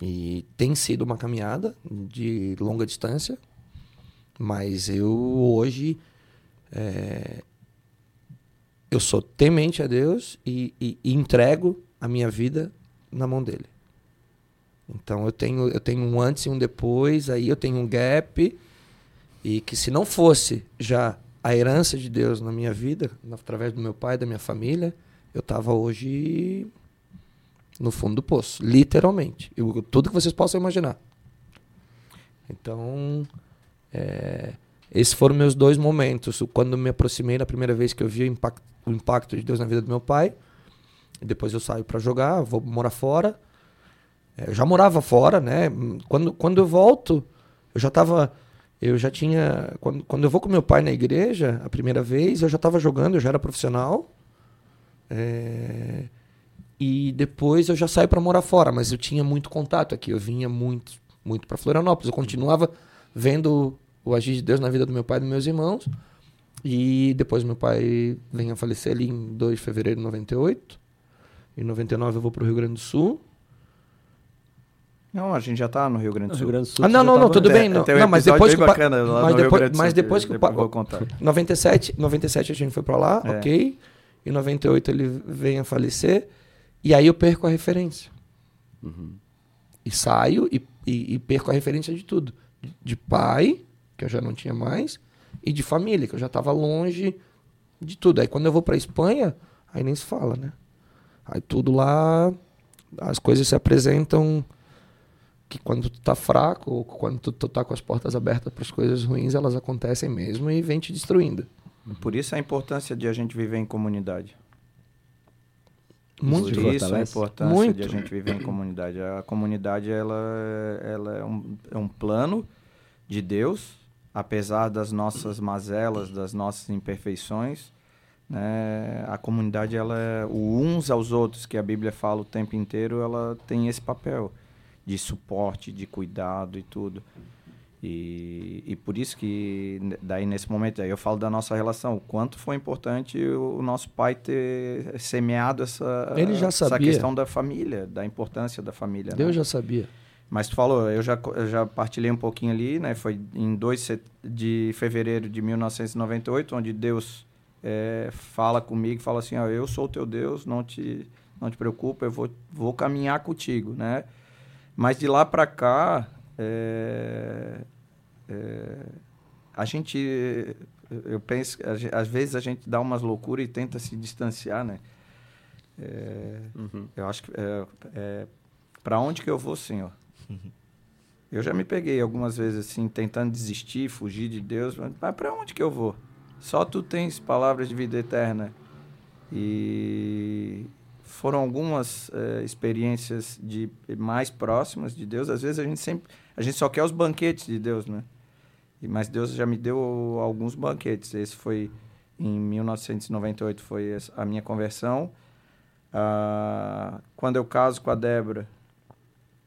E tem sido uma caminhada de longa distância, mas eu hoje é, eu sou temente a Deus e, e, e, entrego a minha vida na mão dele. Então eu tenho eu tenho um antes e um depois, aí eu tenho um gap e que se não fosse já a herança de Deus na minha vida, através do meu pai, da minha família, eu estava hoje no fundo do poço, literalmente. Eu, tudo que vocês possam imaginar. Então, é, esses foram meus dois momentos. Quando me aproximei na primeira vez que eu vi o impacto, o impacto de Deus na vida do meu pai. Depois eu saio para jogar, vou morar fora. É, eu já morava fora, né? Quando, quando eu volto, eu já estava eu já tinha quando, quando eu vou com meu pai na igreja a primeira vez eu já estava jogando eu já era profissional é, e depois eu já saí para morar fora, mas eu tinha muito contato aqui. Eu vinha muito, muito para Florianópolis. Eu continuava vendo o agir de Deus na vida do meu pai e dos meus irmãos. E depois meu pai vem a falecer ali em 2 de fevereiro de 98. Em 99 eu vou para o Rio Grande do Sul. Não, a gente já tá no Rio Grande do Sul. Grande do Sul ah, não, não, não, tudo bem. Não, não mas depois que bacana, mas depois, mas depois que o vou contar. 97, 97 a gente foi para lá, é. ok. Em 98 ele vem a falecer. E aí eu perco a referência. Uhum. E saio e, e, e, perco a referência de tudo. De, pai, que eu já não tinha mais, e de família, que eu já estava longe de tudo. Aí quando eu vou para Espanha, aí nem se fala, né? Aí tudo lá, as coisas se apresentam que quando tu tá fraco, ou quando tu, tu tá com as portas abertas para as coisas ruins, elas acontecem mesmo e vem te destruindo. Por isso a importância de a gente viver em comunidade. Muito Por isso a importância Muito. de a gente viver em comunidade. A comunidade ela, ela é, um, é um plano de Deus, apesar das nossas mazelas, das nossas imperfeições. Né? A comunidade, ela é, o uns aos outros, que a Bíblia fala o tempo inteiro, ela tem esse papel de suporte, de cuidado e tudo. E, e por isso que, daí nesse momento, aí eu falo da nossa relação, o quanto foi importante o, nosso pai ter semeado essa, essa questão da família, da importância da família. Deus né? já sabia. Mas tu falou, eu já, eu já partilhei um pouquinho ali, né? Foi em 2 de fevereiro de 1998, onde Deus é, fala comigo, fala assim, ó, eu sou o teu Deus, não te, não te preocupa, eu vou, vou caminhar contigo, né? Mas de lá para cá, é, é, a gente, eu penso, às vezes a gente dá umas loucuras e tenta se distanciar, né? É, uhum. Eu acho que é, é para onde que eu vou, Senhor? Eu já me peguei algumas vezes assim, tentando desistir, fugir de Deus, mas para onde que eu vou? Só tu tens palavras de vida eterna. E foram algumas é, experiências de mais próximas de Deus. Às vezes a gente sempre a gente só quer os banquetes de Deus, né? E, mas Deus já me deu alguns banquetes. Esse foi em 1998 foi a minha conversão. Ah, quando eu caso com a Débora,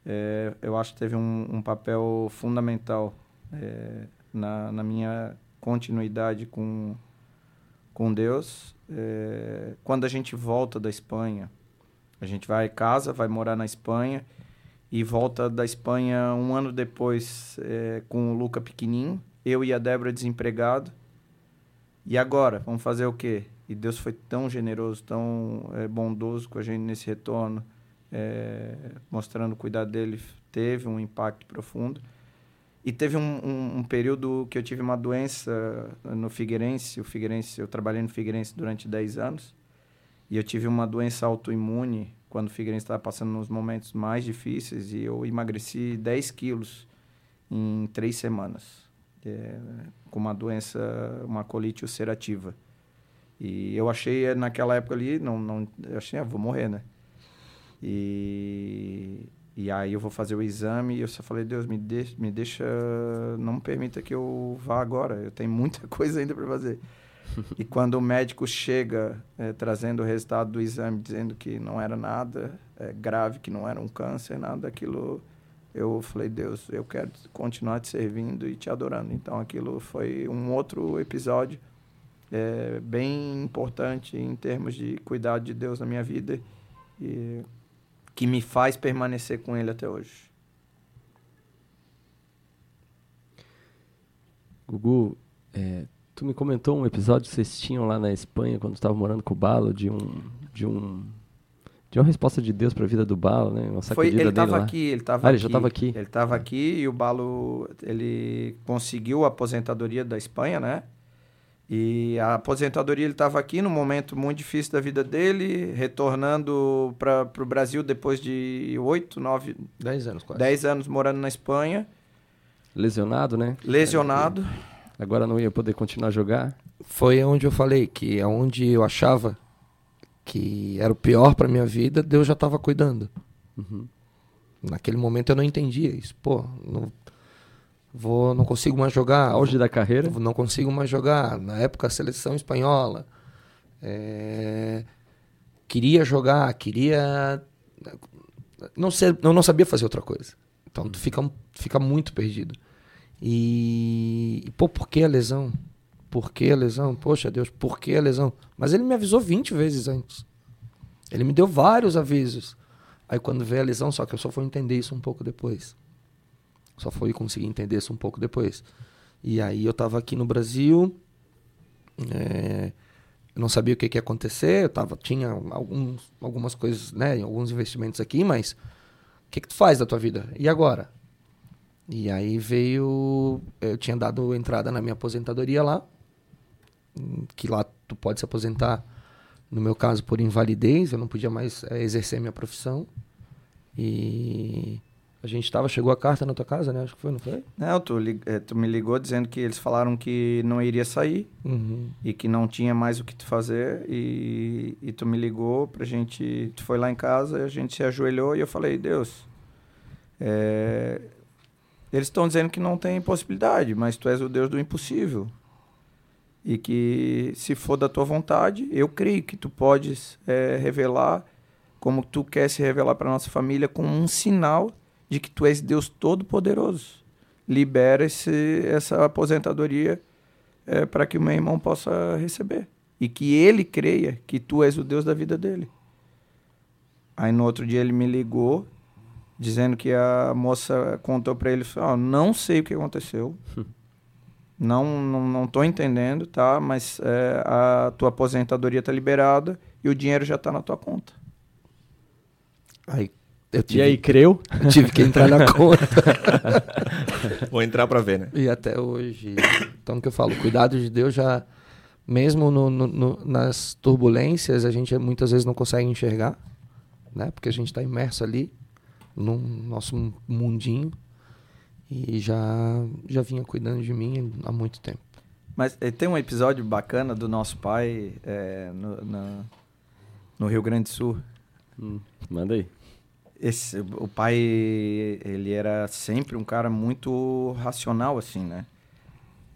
é, eu acho que teve um, um papel fundamental é, na, na minha continuidade com, com Deus. É, quando a gente volta da Espanha, a gente vai casa, vai morar na Espanha e volta da Espanha um ano depois é, com o Luca pequenininho, eu e a Débora desempregado. E agora, vamos fazer o quê? E Deus foi tão generoso, tão é, bondoso com a gente nesse retorno, é, mostrando o cuidado dele, teve um impacto profundo. E teve um, um, um, período que eu tive uma doença no Figueirense. O Figueirense, eu trabalhei no Figueirense durante 10 anos. E eu tive uma doença autoimune quando o Figueirense estava passando nos momentos mais difíceis. E eu emagreci 10 quilos em três semanas. É, com uma doença, uma colite ulcerativa. E eu achei naquela época ali, não, não, eu achei, ah, vou morrer, né? E e aí eu vou fazer o exame e eu só falei, Deus, me, de, me deixa, não permita que eu vá agora, eu tenho muita coisa ainda para fazer. e quando o médico chega é, trazendo o resultado do exame, dizendo que não era nada é, grave, que não era um câncer, nada daquilo, eu falei, Deus, eu quero continuar te servindo e te adorando. Então aquilo foi um outro episódio é, bem importante em termos de cuidado de Deus na minha vida. E que me faz permanecer com ele até hoje. Gugu, é, tu me comentou um episódio que vocês tinham lá na Espanha quando estavam morando com o Balo de um de um de uma resposta de Deus para a vida do Balo, né? Uma Foi, ele estava aqui, ele estava ah, ele já estava aqui. Ele estava aqui e o Balo ele conseguiu a aposentadoria da Espanha, né? E a aposentadoria ele estava aqui num momento muito difícil da vida dele, retornando para o Brasil depois de oito, nove, dez anos quase. Dez anos morando na Espanha. Lesionado, né? Lesionado. Agora não ia poder continuar a jogar. Foi onde eu falei que é onde eu achava que era o pior para minha vida, Deus já estava cuidando. Uhum. Naquele momento eu não entendia isso. Pô, não, Vou, não consigo mais jogar. Auge da carreira? Não consigo mais jogar. Na época, a seleção espanhola. É, queria jogar, queria. Não, ser, não, não sabia fazer outra coisa. Então, tu fica, fica muito perdido. E, e, pô, por que a lesão? Por que a lesão? Poxa Deus, por que a lesão? Mas ele me avisou 20 vezes antes. Ele me deu vários avisos. Aí quando veio a lesão, só que eu só fui entender isso um pouco depois. Só foi conseguir entender isso um pouco depois. E aí eu estava aqui no Brasil, é, eu não sabia o que, que ia acontecer, eu tava, tinha alguns, algumas coisas, né, alguns investimentos aqui, mas o que, que tu faz da tua vida? E agora? E aí veio, eu tinha dado entrada na minha aposentadoria lá, que lá tu pode se aposentar, no meu caso, por invalidez, eu não podia mais é, exercer minha profissão. E a gente tava, chegou a carta na tua casa, né? Acho que foi, não foi? Não, tu, é, tu me ligou dizendo que eles falaram que não iria sair uhum. e que não tinha mais o que tu fazer. E, e tu me ligou pra gente. Tu foi lá em casa, a gente se ajoelhou e eu falei, Deus, é, eles estão dizendo que não tem possibilidade, mas tu és o Deus do impossível. E que se for da tua vontade, eu creio que tu podes é, revelar como tu quer se revelar para nossa família como um sinal de que tu és Deus Todo-Poderoso. Libera esse, essa aposentadoria é, para que o meu irmão possa receber. E que ele creia que tu és o Deus da vida dele. Aí no outro dia ele me ligou, dizendo que a moça contou para ele: oh, não sei o que aconteceu. Não, não, não tô entendendo, tá? Mas é, a tua aposentadoria tá liberada e o dinheiro já tá na tua conta. Aí Tive, e aí, creu? tive que entrar na conta. Vou entrar para ver, né? E até hoje. Então, o que eu falo, cuidado de Deus já, mesmo no, no, no, nas turbulências, a gente muitas vezes não consegue enxergar, né? Porque a gente está imerso ali, no nosso mundinho, e já, já vinha cuidando de mim há muito tempo. Mas eh, tem um episódio bacana do nosso pai é, no, no Rio Grande do Sul, Hum, manda aí. Esse, o pai, ele era sempre um cara muito racional, assim, né?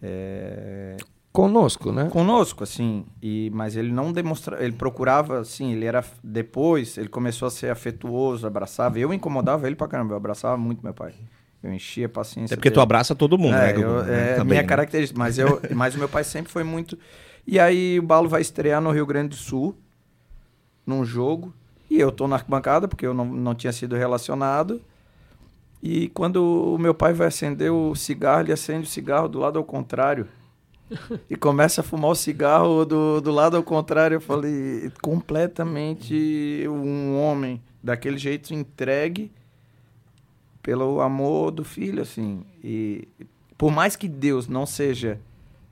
É, Conosco, né? conosco, assim, e, mas ele não demonstrava, ele procurava, assim, ele era, depois, ele começou a ser afetuoso, abraçava, eu incomodava ele pra caramba, eu abraçava muito meu pai, eu enchia a paciência É porque tu dele. abraça todo mundo, É, né? Eu- é Também, minha né? característica, mas, eu, mas o meu pai sempre foi muito... E aí o Balo vai estrear no Rio Grande do Sul, num jogo, e eu tô na arquibancada, porque eu não, não tinha sido relacionado, e quando o meu pai vai acender o cigarro, ele acende o cigarro do lado ao contrário. E começa a fumar o cigarro do, do lado ao contrário. Eu falei, completamente um homem daquele jeito entregue pelo amor do filho, assim. E por mais que Deus não seja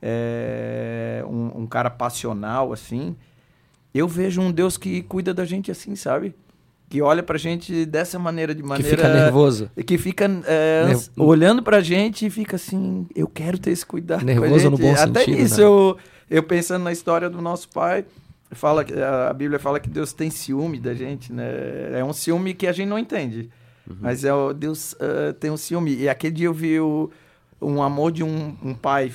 é, um, um cara passional, assim, eu vejo um Deus que cuida da gente assim, sabe? Que olha pra gente dessa maneira, de Que maneira fica nervoso. e que fica é, Nerv- olhando pra gente e fica assim, eu quero ter esse cuidado. Nervoso no bom Até sentido, isso, né? eu, eu pensando na história do nosso pai, fala que a Bíblia fala que Deus tem ciúme da gente, né? É um ciúme que a gente não entende. Mas é o Deus ah, tem um ciúme. E aquele dia eu vi o, um amor de um, um pai,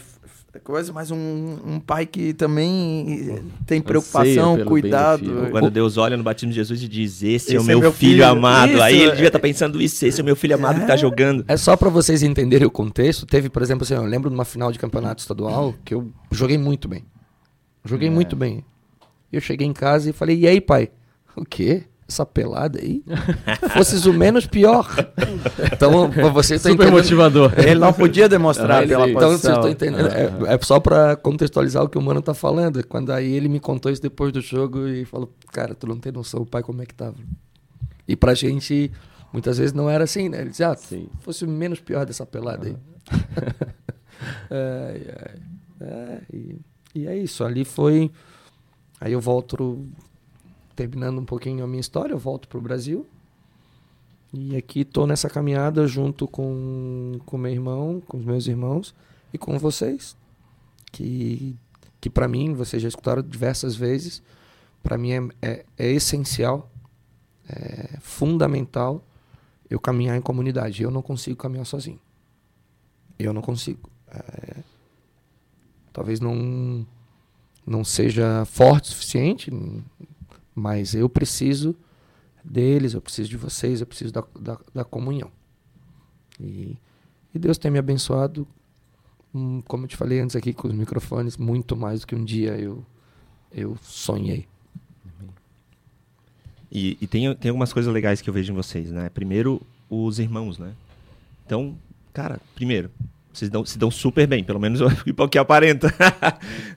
coisa, mas um, um pai que também tem preocupação, cuidado. Quando Deus olha no batismo de Jesus e diz: Esse, é o Esse é meu, meu filho, filho." amado. Isso, Aí ele é. devia estar pensando isso: Esse é o meu filho amado que tá jogando. É só pra vocês entenderem o contexto. Teve, por exemplo, assim, eu lembro de uma final de campeonato estadual que eu joguei muito bem. Joguei É. muito bem. Eu cheguei em casa e falei, e aí, pai? O quê? Essa pelada aí? Fosses o menos pior. Então, você tá Super entendendo. motivador. Ele não podia demonstrar Ah, pela. Então, posição. vocês estão entendendo. É, é só pra contextualizar o que o mano tá falando. Quando aí ele me contou isso depois do jogo e falou, cara, tu não tem noção o pai como é que tava. E pra gente, muitas vezes não era assim, né? Ele dizia, ah, Sim. fosse o menos pior dessa pelada aí. Ai. É, e, e é isso. Ali foi. Aí eu volto, terminando um pouquinho a minha história, eu volto pro Brasil. E aqui tô nessa caminhada junto com com meu irmão, com os meus irmãos e com vocês. Que, que para mim, vocês já escutaram diversas vezes, para mim é, é, é essencial, é fundamental eu caminhar em comunidade. Eu não consigo caminhar sozinho. Eu não consigo. É, talvez não, não seja forte o suficiente, mas eu preciso deles, eu preciso de vocês, eu preciso da, da, da comunhão. E, e Deus tem me abençoado, hum, como eu te falei antes aqui com os microfones, muito mais do que um dia eu, eu sonhei. E, e tem, tem algumas coisas legais que eu vejo em vocês, né? Primeiro, os irmãos, né? Então, cara, primeiro, vocês dão, se dão super bem, pelo menos o que aparenta.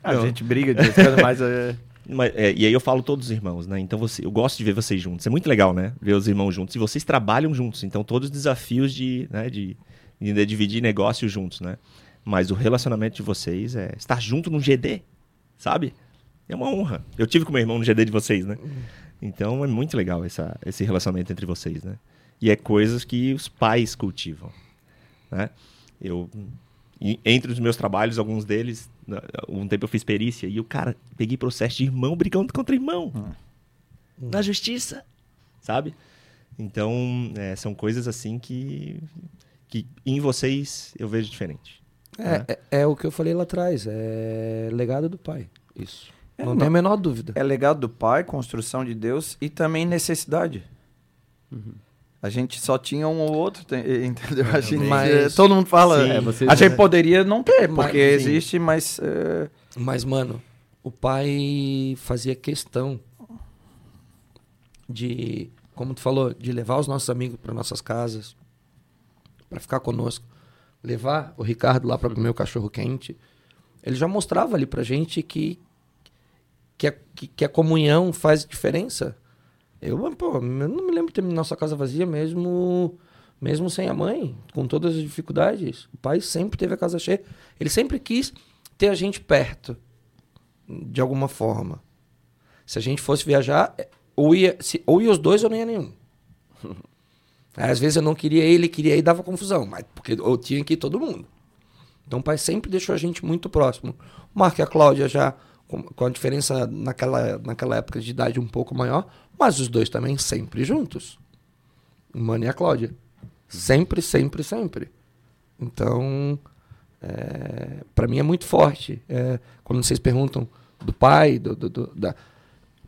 A Não. gente briga de vez em quando, mas é, Mas, é, e aí eu falo todos os irmãos, né? Então você, eu gosto de ver vocês juntos. É muito legal, né? Ver os irmãos juntos. E vocês trabalham juntos. Então todos os desafios de, né, de, de dividir negócios juntos, né? Mas o relacionamento de vocês é estar junto num GD, sabe? É uma honra. Eu tive com meu irmão no GD de vocês, né? Então é muito legal essa, esse relacionamento entre vocês, né? E é coisas que os pais cultivam, né? Eu, entre os meus trabalhos, alguns deles, um tempo eu fiz perícia e o cara, peguei processo de irmão brigando contra irmão. Na justiça, sabe? Então, é, são coisas assim que, que em vocês eu vejo diferente. É, é, é o que eu falei lá atrás, é legado do pai. Isso. É, não, não- tem a menor dúvida. é legado do pai, construção de Deus e também necessidade. A gente só tinha um ou outro, entendeu? A gente, Mas- é, todo mundo fala. Sim, vocês- a gente poderia não ter, Mas- porque sim. existe, mas é, Mas, mano, o pai fazia questão de, como tu falou, de levar os nossos amigos para nossas casas, para ficar conosco, levar o Ricardo lá para comer o cachorro quente. Ele já mostrava ali pra gente que que a, que, que a comunhão faz diferença. Eu, pô, eu não me lembro de ter nossa casa vazia mesmo mesmo sem a mãe, com todas as dificuldades. O pai sempre teve a casa cheia. Ele sempre quis ter a gente perto, de alguma forma. Se a gente fosse viajar, ou ia, se, ou ia os dois ou não ia nenhum. Aí, às vezes eu não queria ele, queria ir, dava confusão, mas porque eu tinha que ir todo mundo. Então o pai sempre deixou a gente muito próximo. O Marco e a Cláudia já com, com a diferença naquela, naquela época de idade um pouco maior, mas os dois também sempre juntos. O Mano e a Cláudia. Sempre, sempre, sempre. Então, é, para mim é muito forte. É, quando vocês perguntam do pai, do, do, do, da...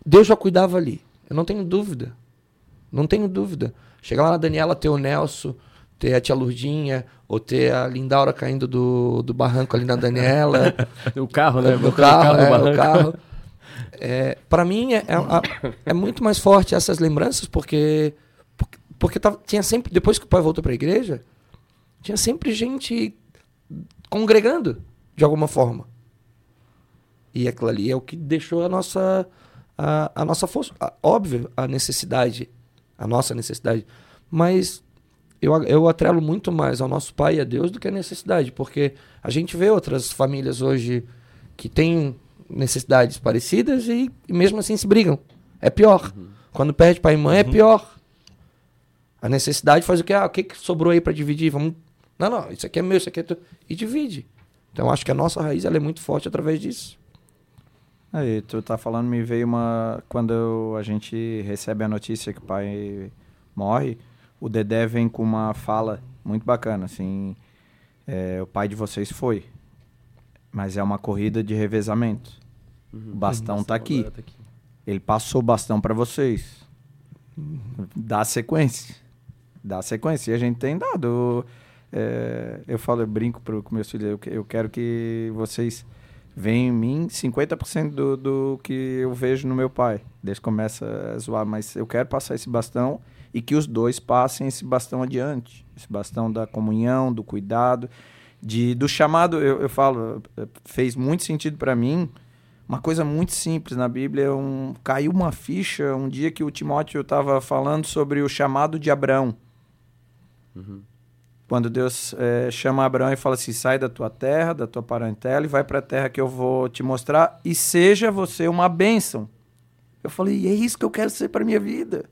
Deus já cuidava ali. Eu não tenho dúvida. Não tenho dúvida. Chegar lá na Daniela, ter o Nelson, ter a tia Lurdinha, ou ter a Lindaura caindo do, do barranco ali na Daniela. o carro, né? O carro, carro, é, o carro. É, para mim é, é, é, muito mais forte essas lembranças, porque, porque, porque tava, tinha sempre, depois que o pai voltou para a igreja, tinha sempre gente congregando de alguma forma. E aquilo ali é o que deixou a nossa, a, a nossa força. A, óbvio, a necessidade, a nossa necessidade. Mas eu, eu atrelo muito mais ao nosso pai e a Deus do que a necessidade, porque a gente vê outras famílias hoje que têm necessidades parecidas e, e mesmo assim se brigam. É pior. Uhum. Quando perde pai e mãe, é uhum. é pior. A necessidade faz o que? Ah, o que, que sobrou aí para dividir? Vamos. Não, não, isso aqui é meu, isso aqui é teu. E divide. Então acho que a nossa raiz ela é muito forte através disso. Aí, tu tá falando, me veio uma. Quando a gente recebe a notícia que o pai morre, o Dedé vem com uma fala muito bacana, assim. É, o pai de vocês foi. Mas é uma corrida de revezamento. Uhum. O bastão uhum. tá, aqui. tá aqui. Ele passou o bastão para vocês. Uhum. Dá sequência. Dá sequência. E a gente tem dado. É, eu falo, eu brinco pro, com meus filhos, eu, eu quero que vocês vem em mim 50% do, do que eu vejo no meu pai. Desde começa a zoar, mas eu quero passar esse bastão e que os dois passem esse bastão adiante. Esse bastão da comunhão, do cuidado, de do chamado, eu, eu falo, fez muito sentido para mim. Uma coisa muito simples na Bíblia, um, caiu uma ficha um dia que o Timóteo estava falando sobre o chamado de Abraão. Uhum. Quando Deus é, chama Abraão e fala assim: sai da tua terra, da tua parentela e vai para a terra que eu vou te mostrar e seja você uma bênção. Eu falei: é isso que eu quero ser para minha vida.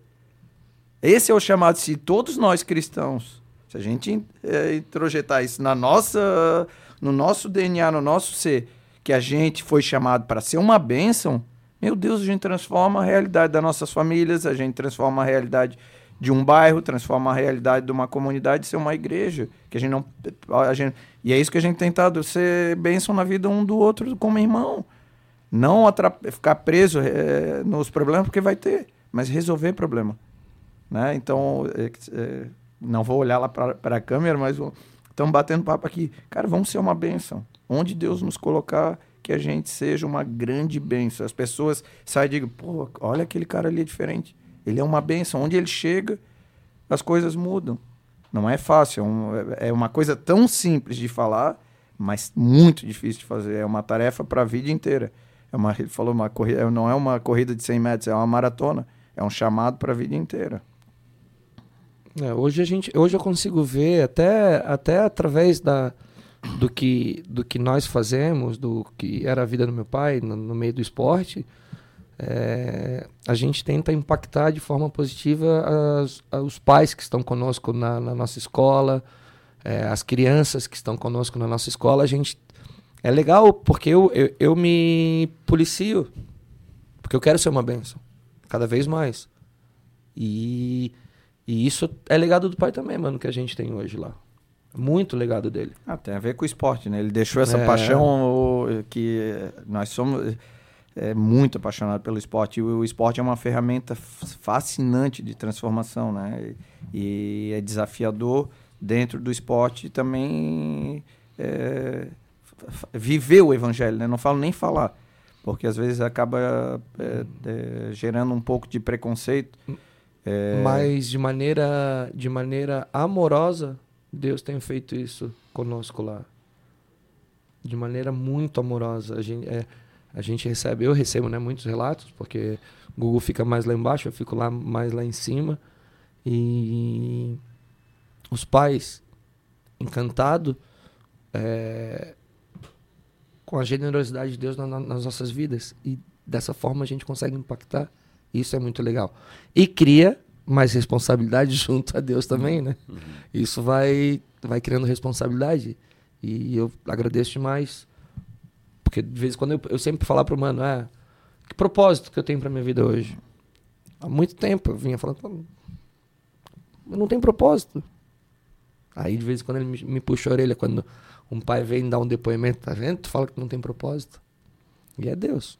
Esse é o chamado. Se todos nós cristãos, se a gente é, introjetar isso na nossa, no nosso DNA, no nosso ser, que a gente foi chamado para ser uma bênção, meu Deus, a gente transforma a realidade das nossas famílias, a gente transforma a realidade de um bairro, transforma a realidade de uma comunidade ser uma igreja. Que a gente não. A gente, e é isso que a gente tem tentado ser bênção na vida um do outro como irmão. Não ficar preso é, nos problemas, porque vai ter, mas resolver problema. Né? Então, é, é, não vou olhar lá para a câmera, mas estamos batendo papo aqui. Cara, vamos ser uma bênção. Onde Deus nos colocar, que a gente seja uma grande bênção. As pessoas saem e digam, pô, olha aquele cara ali é diferente. Ele é uma benção. Onde ele chega, as coisas mudam. Não é fácil. É, é uma coisa tão simples de falar, mas muito difícil de fazer. É uma tarefa para a vida inteira. É uma, ele falou, uma corrida, não é uma corrida de 100 metros, é uma maratona. É um chamado para a vida inteira. É, hoje, a gente, hoje eu consigo ver, até, até através da, do, que, do que nós fazemos, do que era a vida do meu pai no, no meio do esporte, é, a gente tenta impactar de forma positiva as, os pais que estão conosco na, na nossa escola, é, as crianças que estão conosco na nossa escola. A gente é legal porque eu, eu, eu me policio, porque eu quero ser uma benção, cada vez mais. E, e isso é legado do pai também, mano, que a gente tem hoje lá. Muito legado dele. Ah, tem a ver com o esporte, né? Ele deixou essa é. paixão que nós somos é muito apaixonado pelo esporte. E o esporte é uma ferramenta fascinante de transformação, né? E, é desafiador dentro do esporte também é, viver o evangelho, né? Não falo nem falar, porque às vezes acaba é, é, gerando um pouco de preconceito. É. Mas de maneira, de maneira amorosa, Deus tem feito isso conosco lá. De maneira muito amorosa. A gente, é, a gente recebe, eu recebo né, muitos relatos, porque o Google fica mais lá embaixo, eu fico lá mais lá em cima. E os pais encantados é, com a generosidade de Deus na, na, nas nossas vidas. E dessa forma a gente consegue impactar. Isso é muito legal. E cria mais responsabilidade junto a Deus também, né? Uhum. Isso vai, vai criando responsabilidade. E eu agradeço demais Porque de vez em quando eu, eu sempre falar pro mano, é, que propósito que eu tenho pra minha vida hoje? Há muito tempo eu vinha falando, "Pô, eu não tenho propósito. Aí de vez em quando ele me, me puxa a orelha, quando um pai vem dar um depoimento, tá vendo? Tu fala que não tem propósito. E é Deus.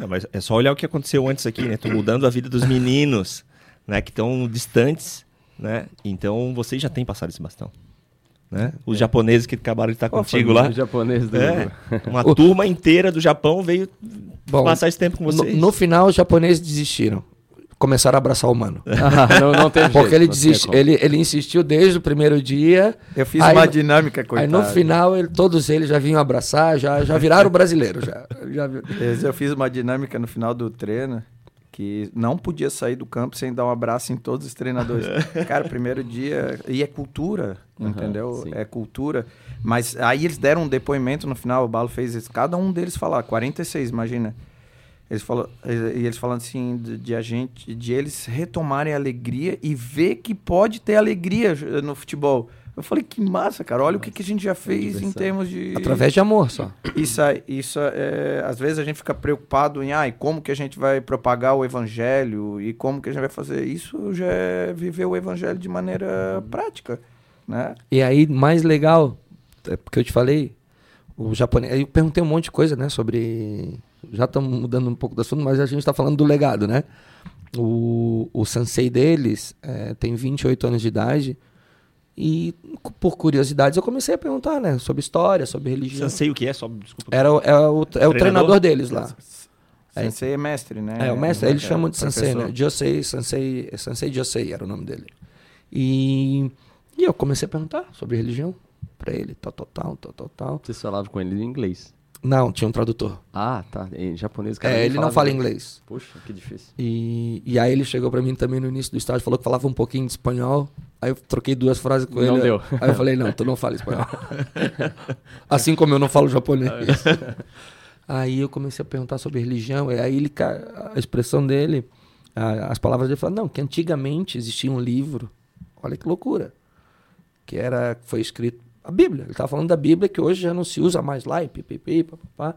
É, mas é só olhar o que aconteceu antes aqui, né? Tô mudando a vida dos meninos, né? Que estão distantes, né? Então vocês já têm passado esse bastão. Né? Os japoneses que acabaram de estar Qual contigo lá. japonês do... É, uma turma inteira do Japão veio Bom, passar esse tempo com no, vocês. no final, os japoneses desistiram. Começaram a abraçar o mano. Ah, não, não teve Porque jeito, ele, ele, ele insistiu desde o primeiro dia. Eu fiz Aí uma dinâmica, Aí coitado. no final, ele- todos eles já vinham abraçar, já, já viraram brasileiro. Já, já, vi- Eu fiz uma dinâmica no final do treino que não podia sair do campo sem dar um abraço em todos os treinadores. Cara, primeiro dia. E é cultura, entendeu? sim. É cultura. Mas aí eles deram um depoimento no final, o Balo fez isso. Cada um deles falar, 46, imagina. Eles falou, e eles falando assim de, de a gente, de eles retomarem a alegria e ver que pode ter alegria eh, no futebol. Eu falei, que massa, cara. Olha o que, que a gente já fez em diversão. termos de. através de amor só. Isso, isso é, às vezes a gente fica preocupado em, ai, como que a gente vai propagar o evangelho e como que a gente vai fazer isso, já é viver o evangelho de maneira prática, né? E aí, mais legal, é porque eu te falei, o japonês. aí Eu perguntei um monte de coisa, né, sobre. Já estamos mudando um pouco do assunto, mas a gente está falando do legado, né? O, o sensei deles é, tem 28 anos de idade. E, por curiosidades, eu comecei a perguntar, né? Sobre história, sobre religião. Não sei o que é, só desculpa. Era, o- é, o, é o Treinador? treinador deles lá. Sensei é mestre, né? É, o mestre, eles É, chamam de sensei, professor. né? Josei, sensei, sensei Josei era o nome dele. E, e eu comecei a perguntar sobre religião pra ele, tal, tal, tal, tal, tal, tal. Vocês falavam com ele em inglês. Não, tinha um tradutor. Ah, tá. Em japonês, cara É, ele não fala inglês. Poxa, que difícil. E, e aí ele chegou pra mim também no início do estágio, falou que falava um pouquinho de espanhol. Aí eu troquei duas frases com Não ele. deu. Aí eu falei, não, tu não fala espanhol. assim como eu não falo japonês. aí eu comecei a perguntar sobre religião. E aí ele, a expressão dele, a- as palavras dele falaram, não, que antigamente existia um livro. Olha que loucura. Que era, foi escrito a Bíblia. Ele estava falando da Bíblia que hoje já não se usa mais lá e pipipi, papapá.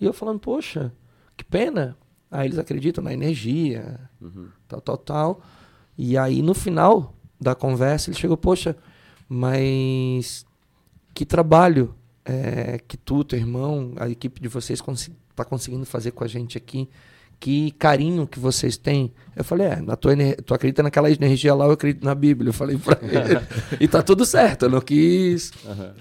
E eu falando, poxa, que pena. Aí eles acreditam na energia, tal, tal, tal. E aí no final da conversa ele chegou, poxa, mas que trabalho é, que tu, teu irmão, a equipe de vocês está conseguindo fazer com a gente aqui. Que carinho que vocês têm. Eu falei, é, na tua, tu acredita naquela energia lá, eu acredito na Bíblia. Eu falei pra ele. e tá tudo certo. Eu não quis.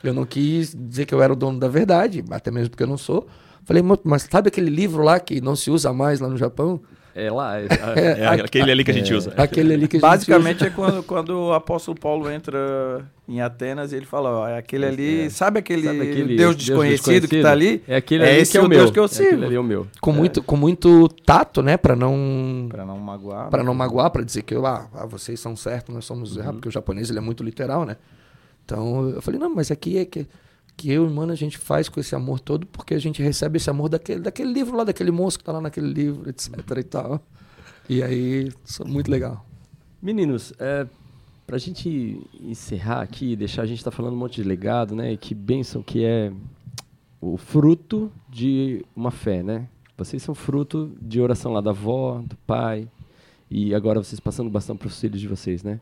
Eu não quis dizer que eu era o dono da verdade, até mesmo porque eu não sou. Falei, "Mo- mas sabe aquele livro lá que não se usa mais lá no Japão? É lá. É, É, É aquele ali que a gente usa. Aquele ali que a gente Basicamente é quando, quando o apóstolo Paulo entra em Atenas e ele fala, ó, é aquele ali, É. sabe aquele, Sabe aquele Deus desconhecido, que tá ali? É aquele É ali esse que é o meu. Deus que eu É aquele sirvo. ali é o meu. com muito com muito tato, né, Pra não Pra não magoar. para não magoar, pra dizer que ah, ah, vocês são certos, nós somos errados, porque o japonês ele é muito literal, né? Então eu falei não, mas aqui é que que eu e mano a gente faz com esse amor todo porque a gente recebe esse amor daquele daquele livro lá, daquele moço que tá lá naquele livro, etc e tal. E aí, isso é muito legal. Meninos, é, pra gente encerrar aqui, deixar a gente tá falando um monte de legado, né? E que bênção que é o fruto de uma fé, né? Vocês são fruto de oração lá da avó, do pai, e agora vocês passando bastante para os filhos de vocês, né?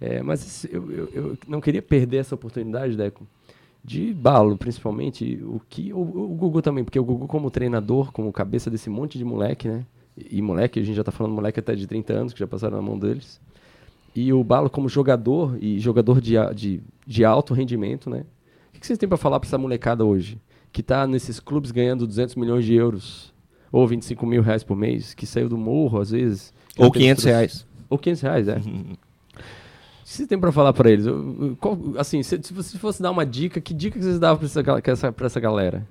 É, mas eu, eu, eu não queria perder essa oportunidade, Deco, de Balo, principalmente, o que o, o Gugu também, porque o Gugu como treinador, como cabeça desse monte de moleque, né? E moleque, a gente já tá falando moleque até de 30 anos, que já passaram na mão deles. E o Balo como jogador, e jogador de, de, de alto rendimento, né? O que vocês têm para falar para essa molecada hoje? Que tá nesses clubes ganhando 200 milhões de euros, ou 25 mil reais por mês, que saiu do morro, às vezes. Ou não tem 500 estrutura- reais. Ou 500 reais, é. Que vocês têm pra falar pra eles? Qual- assim, se, se você fosse dar uma dica, que dica que vocês davam pra essa, pra essa, galera?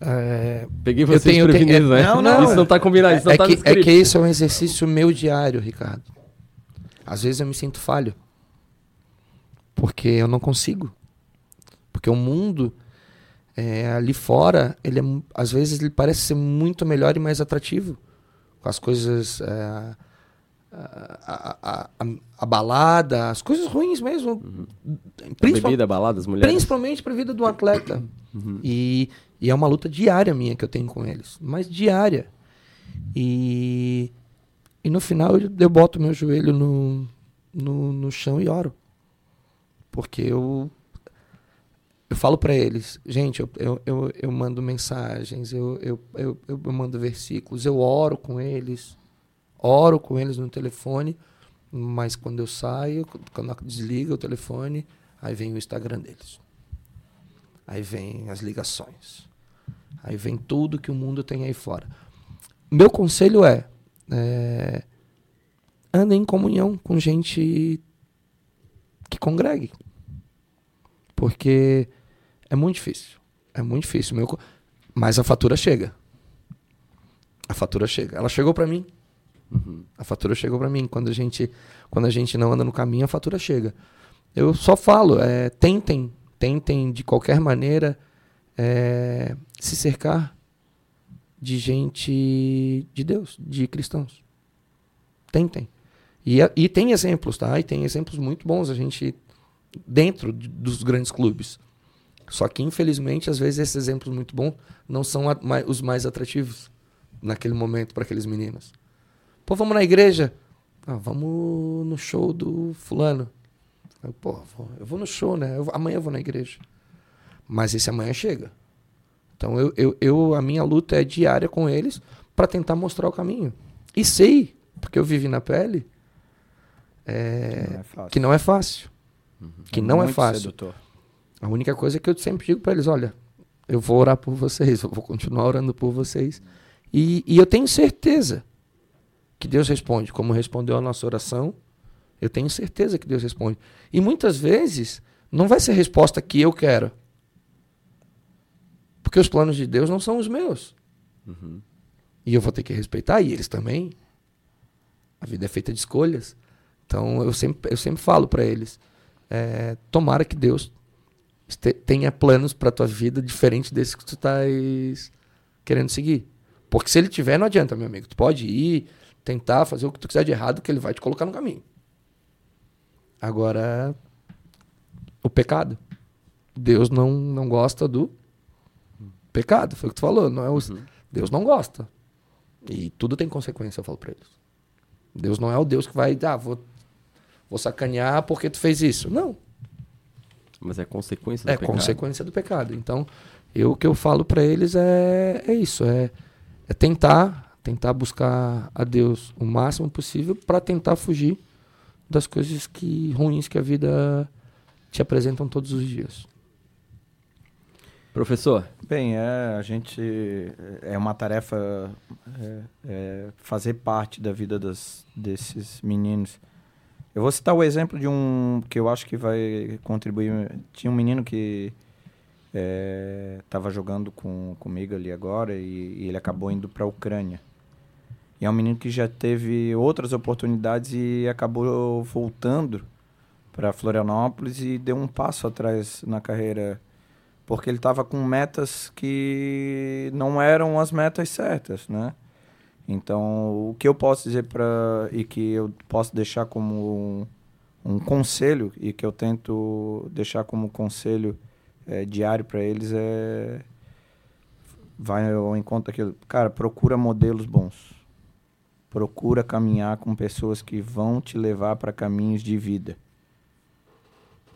É, Peguei Eu vocês tenho- eu tenho- prevenidos, né? Não, não. Isso não tá combinado, isso não é, tá que, é que isso é um exercício meu diário, Ricardo. Às vezes eu me sinto falho. Porque eu não consigo. Porque o mundo é, ali fora, ele é, às vezes ele parece ser muito melhor e mais atrativo. Com as coisas. é, a, a- a- balada, as coisas ruins mesmo. A Principal- bebida, balada, as mulheres. principalmente para a vida do atleta. Uhum. E, e é uma luta diária minha que eu tenho com eles, mas diária. E, e no final eu, eu boto meu joelho no, no, no chão e oro. Porque eu eu falo para eles, gente, eu, eu, eu, eu, mando mensagens, eu, eu, eu, eu mando versículos, eu oro com eles, oro com eles no telefone, mas quando eu saio, quando desliga o telefone, aí vem o Instagram deles. Aí vem as ligações. Aí vem tudo que o mundo tem aí fora. Meu conselho é, é andem em comunhão com gente que congregue. Porque é muito difícil. É muito difícil. Meu... Mas a fatura chega. A fatura chega. Ela chegou para mim. Uhum. A fatura chegou para mim. Quando a, gente, quando a gente não anda no caminho, a fatura chega. Eu só falo, é, tentem, tentem de qualquer maneira é, se cercar de gente de Deus, de cristãos. Tentem. E, e tem exemplos, tá? E tem exemplos muito bons a gente dentro de, dos grandes clubes. Só que, infelizmente, às vezes esses exemplos muito bons não são os mais atrativos naquele momento para aqueles meninos. Pô, vamos na igreja? Ah, vamos no show do fulano. Eu, Pô, eu vou no show, né? Eu, amanhã eu vou na igreja. Mas esse amanhã chega. Então eu, eu, eu a minha luta é diária com eles para tentar mostrar o caminho. E sei, porque eu vivi na pele, é, que, não é que não é fácil. Uhum. Que é não é fácil. Sedutor. A única coisa é que eu sempre digo para eles: olha, eu vou orar por vocês, eu vou continuar orando por vocês. E, e eu tenho certeza que Deus responde, como respondeu a nossa oração. Eu tenho certeza que Deus responde. E muitas vezes não vai ser a resposta que eu quero. Porque os planos de Deus não são os meus. Uhum. E eu vou ter que respeitar, e eles também. A vida é feita de escolhas. Então eu sempre, eu sempre falo para eles: é, tomara que Deus tenha planos para tua vida diferente desse que tu estás querendo seguir. Porque se ele tiver, não adianta, meu amigo. Tu pode ir, tentar fazer o que tu quiser de errado, que ele vai te colocar no caminho. Agora, o pecado. Deus não, não gosta do pecado. Foi o que tu falou. Não é o, uhum. Deus não gosta. E tudo tem consequência, eu falo para eles. Deus não é o Deus que vai, ah, vou, vou sacanear porque tu fez isso. Não. Mas é consequência do é pecado. É consequência do pecado. Então, eu, o que eu falo para eles é, é isso, é, é tentar, tentar buscar a Deus o máximo possível para tentar fugir das coisas que ruins que a vida te apresentam todos os dias. Professor. Bem, é, a gente é uma tarefa é, é fazer parte da vida das, desses meninos eu vou citar o exemplo de um que eu acho que vai contribuir. Tinha um menino que estava é, jogando com, comigo ali agora e, e ele acabou indo para a Ucrânia. E é um menino que já teve outras oportunidades e acabou voltando para Florianópolis e deu um passo atrás na carreira porque ele estava com metas que não eram as metas certas, né? Então, o que eu posso dizer para e que eu posso deixar como um, um, conselho e que eu tento deixar como conselho é, diário para eles é vai ao encontro daquilo, cara, procura modelos bons. Procura caminhar com pessoas que vão te levar para caminhos de vida.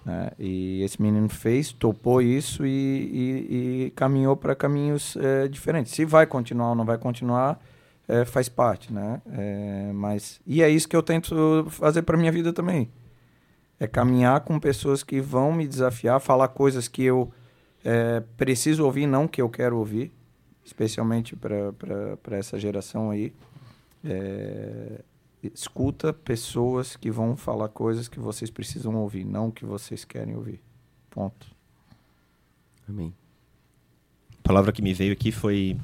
Né? E esse menino fez, topou isso e, e, e caminhou para caminhos é, diferentes. Se vai continuar ou não vai continuar, é, faz parte, né? É, mas e é isso que eu tento fazer para minha vida também. É caminhar com pessoas que vão me desafiar, falar coisas que eu preciso ouvir, não que eu quero ouvir, especialmente para essa geração aí. É, escuta pessoas que vão falar coisas que vocês precisam ouvir, não que vocês querem ouvir. Ponto. Amém. A palavra que me veio aqui foi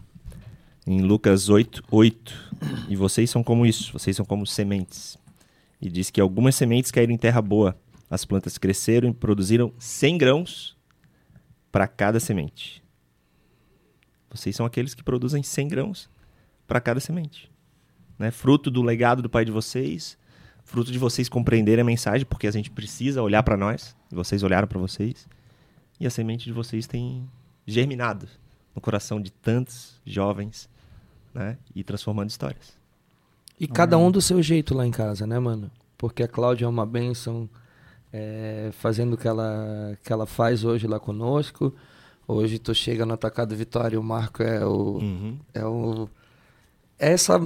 em Lucas 8, 8. E vocês são como isso, vocês são como sementes. E diz que algumas sementes caíram em terra boa. As plantas cresceram e produziram 100 grãos para cada semente. Vocês são aqueles que produzem 100 grãos para cada semente. Né? Fruto do legado do pai de vocês, fruto de vocês compreenderem a mensagem, porque a gente precisa olhar para nós, vocês olharam para vocês. E a semente de vocês tem germinado no coração de tantos jovens, né? E transformando histórias. E cada um do seu jeito lá em casa, né, mano? Porque a Cláudia é uma bênção é, fazendo o que ela, que ela faz hoje lá conosco. Hoje tu chega no Atacado Vitória e o Marco é o. Uhum. É o essa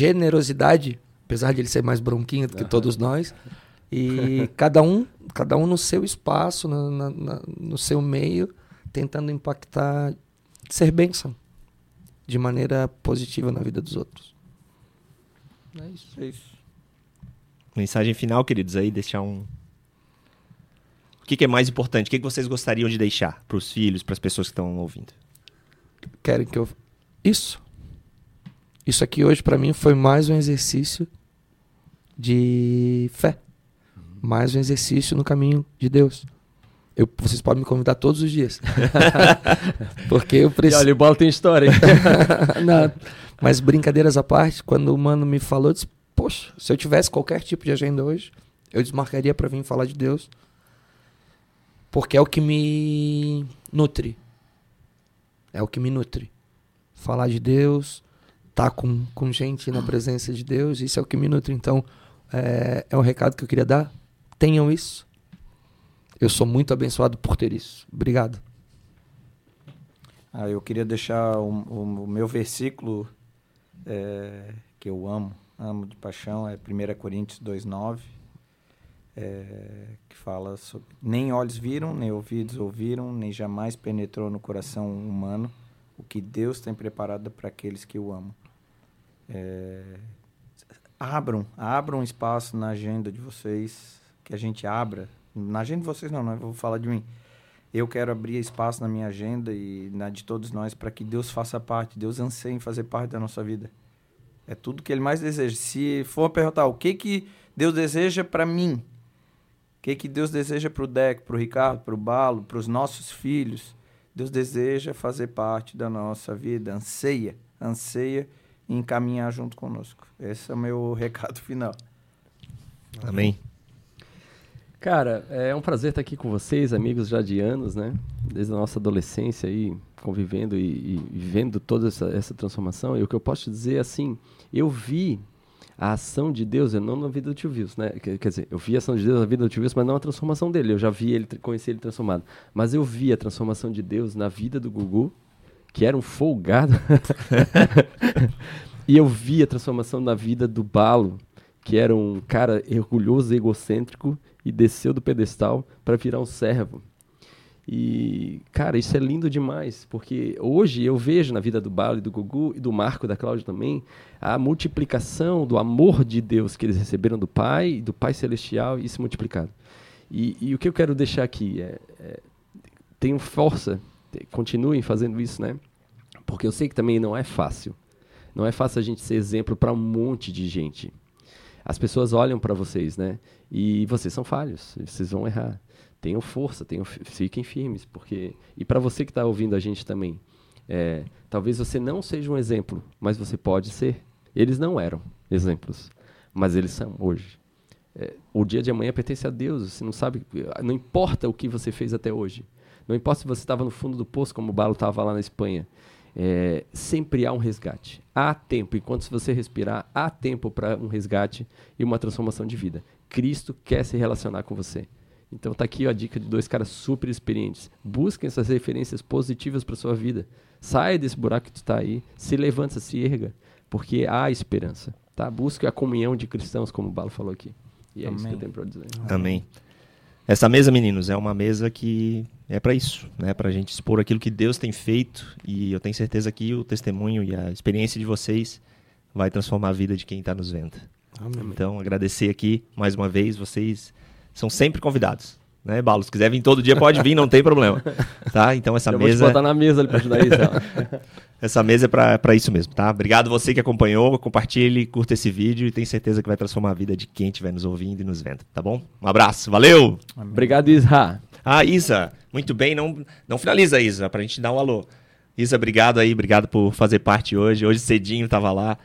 generosidade, apesar de ele ser mais bronquinho do que todos nós. E cada um, cada um no seu espaço, na- na- na- no seu meio, tentando impactar, ser bênção de maneira positiva na vida dos outros. É isso. É isso. Mensagem final, queridos, aí, deixar um. O que, que é mais importante? O que, que vocês gostariam de deixar para os filhos, para as pessoas que estão ouvindo? Querem que eu. Isso. Isso aqui hoje pra mim foi mais um exercício de fé. Mais um exercício no caminho de Deus. Eu, vocês podem me convidar todos os dias. Porque eu E preciso. olha, o Bola tem história, hein? Não, mas brincadeiras à parte, quando o mano me falou, eu disse: Poxa, se eu tivesse qualquer tipo de agenda hoje, eu desmarcaria pra vir falar de Deus. Porque é o que me nutre. É o que me nutre. Falar de Deus, tá com, com gente na presença de Deus, isso é o que me nutre. Então, é, é um recado que eu queria dar. Tenham isso. Eu sou muito abençoado por ter isso. Obrigado. Ah, eu queria deixar o, o- o meu versículo é, que eu amo, amo de paixão, é 1 Coríntios 2,9, é, que fala sobre nem olhos viram, nem ouvidos ouviram, nem jamais penetrou no coração humano o que Deus tem preparado para aqueles que o amam. É, abram, abram espaço na agenda de vocês, que a gente abra. Na agenda de vocês não, não, eu vou falar de mim. Eu quero abrir espaço na minha agenda e na de todos nós para que Deus faça parte, Deus anseie em fazer parte da nossa vida. É tudo que Ele mais deseja. Se for perguntar o que que Deus deseja para mim, o que que Deus deseja para o Deco, para o Ricardo, para o Balo, para os nossos filhos, Deus deseja fazer parte da nossa vida, anseia, anseia em caminhar junto conosco. Esse é o meu recado final. Amém. Cara, é um prazer estar aqui com vocês, amigos já de anos, né? Desde a nossa adolescência aí, convivendo e, e vivendo toda essa, essa transformação. E o que eu posso te dizer, assim, eu vi a ação de Deus, eu não na vida do tio Wilson, né? Quer, quer dizer, eu vi a ação de Deus na vida do tio Wilson, mas não a transformação dele. Eu já vi ele, conheci ele transformado. Mas eu vi a transformação de Deus na vida do Gugu, que era um folgado. e eu vi a transformação na vida do Balo, que era um cara orgulhoso e egocêntrico e desceu do pedestal para virar um servo. E, cara, isso é lindo demais, porque hoje eu vejo na vida do Balo e do Gugu e do Marco da Cláudia também a multiplicação do amor de Deus que eles receberam do Pai do Pai Celestial e isso multiplicado. E, e o que eu quero deixar aqui é, é força, continuem fazendo isso, né? Porque eu sei que também não é fácil. Não é fácil a gente ser exemplo para um monte de gente. As pessoas olham para vocês, né? E vocês são falhos, vocês vão errar. Tenham força, tenham, fi- fiquem firmes, porque e para você que está ouvindo a gente também, é, talvez você não seja um exemplo, mas você pode ser. Eles não eram exemplos, mas eles são hoje. É, o dia de amanhã pertence a Deus. Você não sabe, não importa o que você fez até hoje. Não importa se você estava no fundo do poço, como o Balo estava lá na Espanha. É, sempre há um resgate. Há tempo. Enquanto se você respirar, há tempo para um resgate e uma transformação de vida. Cristo quer se relacionar com você. Então tá aqui ó, a dica de dois caras super experientes. Busquem essas referências positivas para sua vida. Saia desse buraco que tu está aí, se levanta, se erga, porque há esperança. Tá? Busque a comunhão de cristãos, como o Balo falou aqui. E é isso que Amém. eu tenho para dizer. Amém. Essa mesa, meninos, é uma mesa que é para isso, né? Para a gente expor aquilo que Deus tem feito e eu tenho certeza que o testemunho e a experiência de vocês vai transformar a vida de quem está nos vendo. Então, agradecer aqui mais uma vez, vocês são sempre convidados, né, Balo? Se quiser vir todo dia, pode vir, não tem problema, tá? Então essa Eu vou te mesa, botar na mesa ali para ajudar isso. essa mesa é pra pra isso mesmo, tá? Obrigado você que acompanhou, compartilhe, curta esse vídeo e tenho certeza que vai transformar a vida de quem estiver nos ouvindo e nos vendo, tá bom? Um abraço, valeu! Obrigado, Isra. Ah, Isa, muito bem, não, não finaliza, Isa, pra gente dar um alô. Isa, obrigado aí, obrigado por fazer parte hoje. Hoje cedinho tava lá,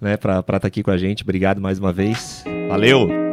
né, pra estar aqui com a gente. Obrigado mais uma vez. Valeu!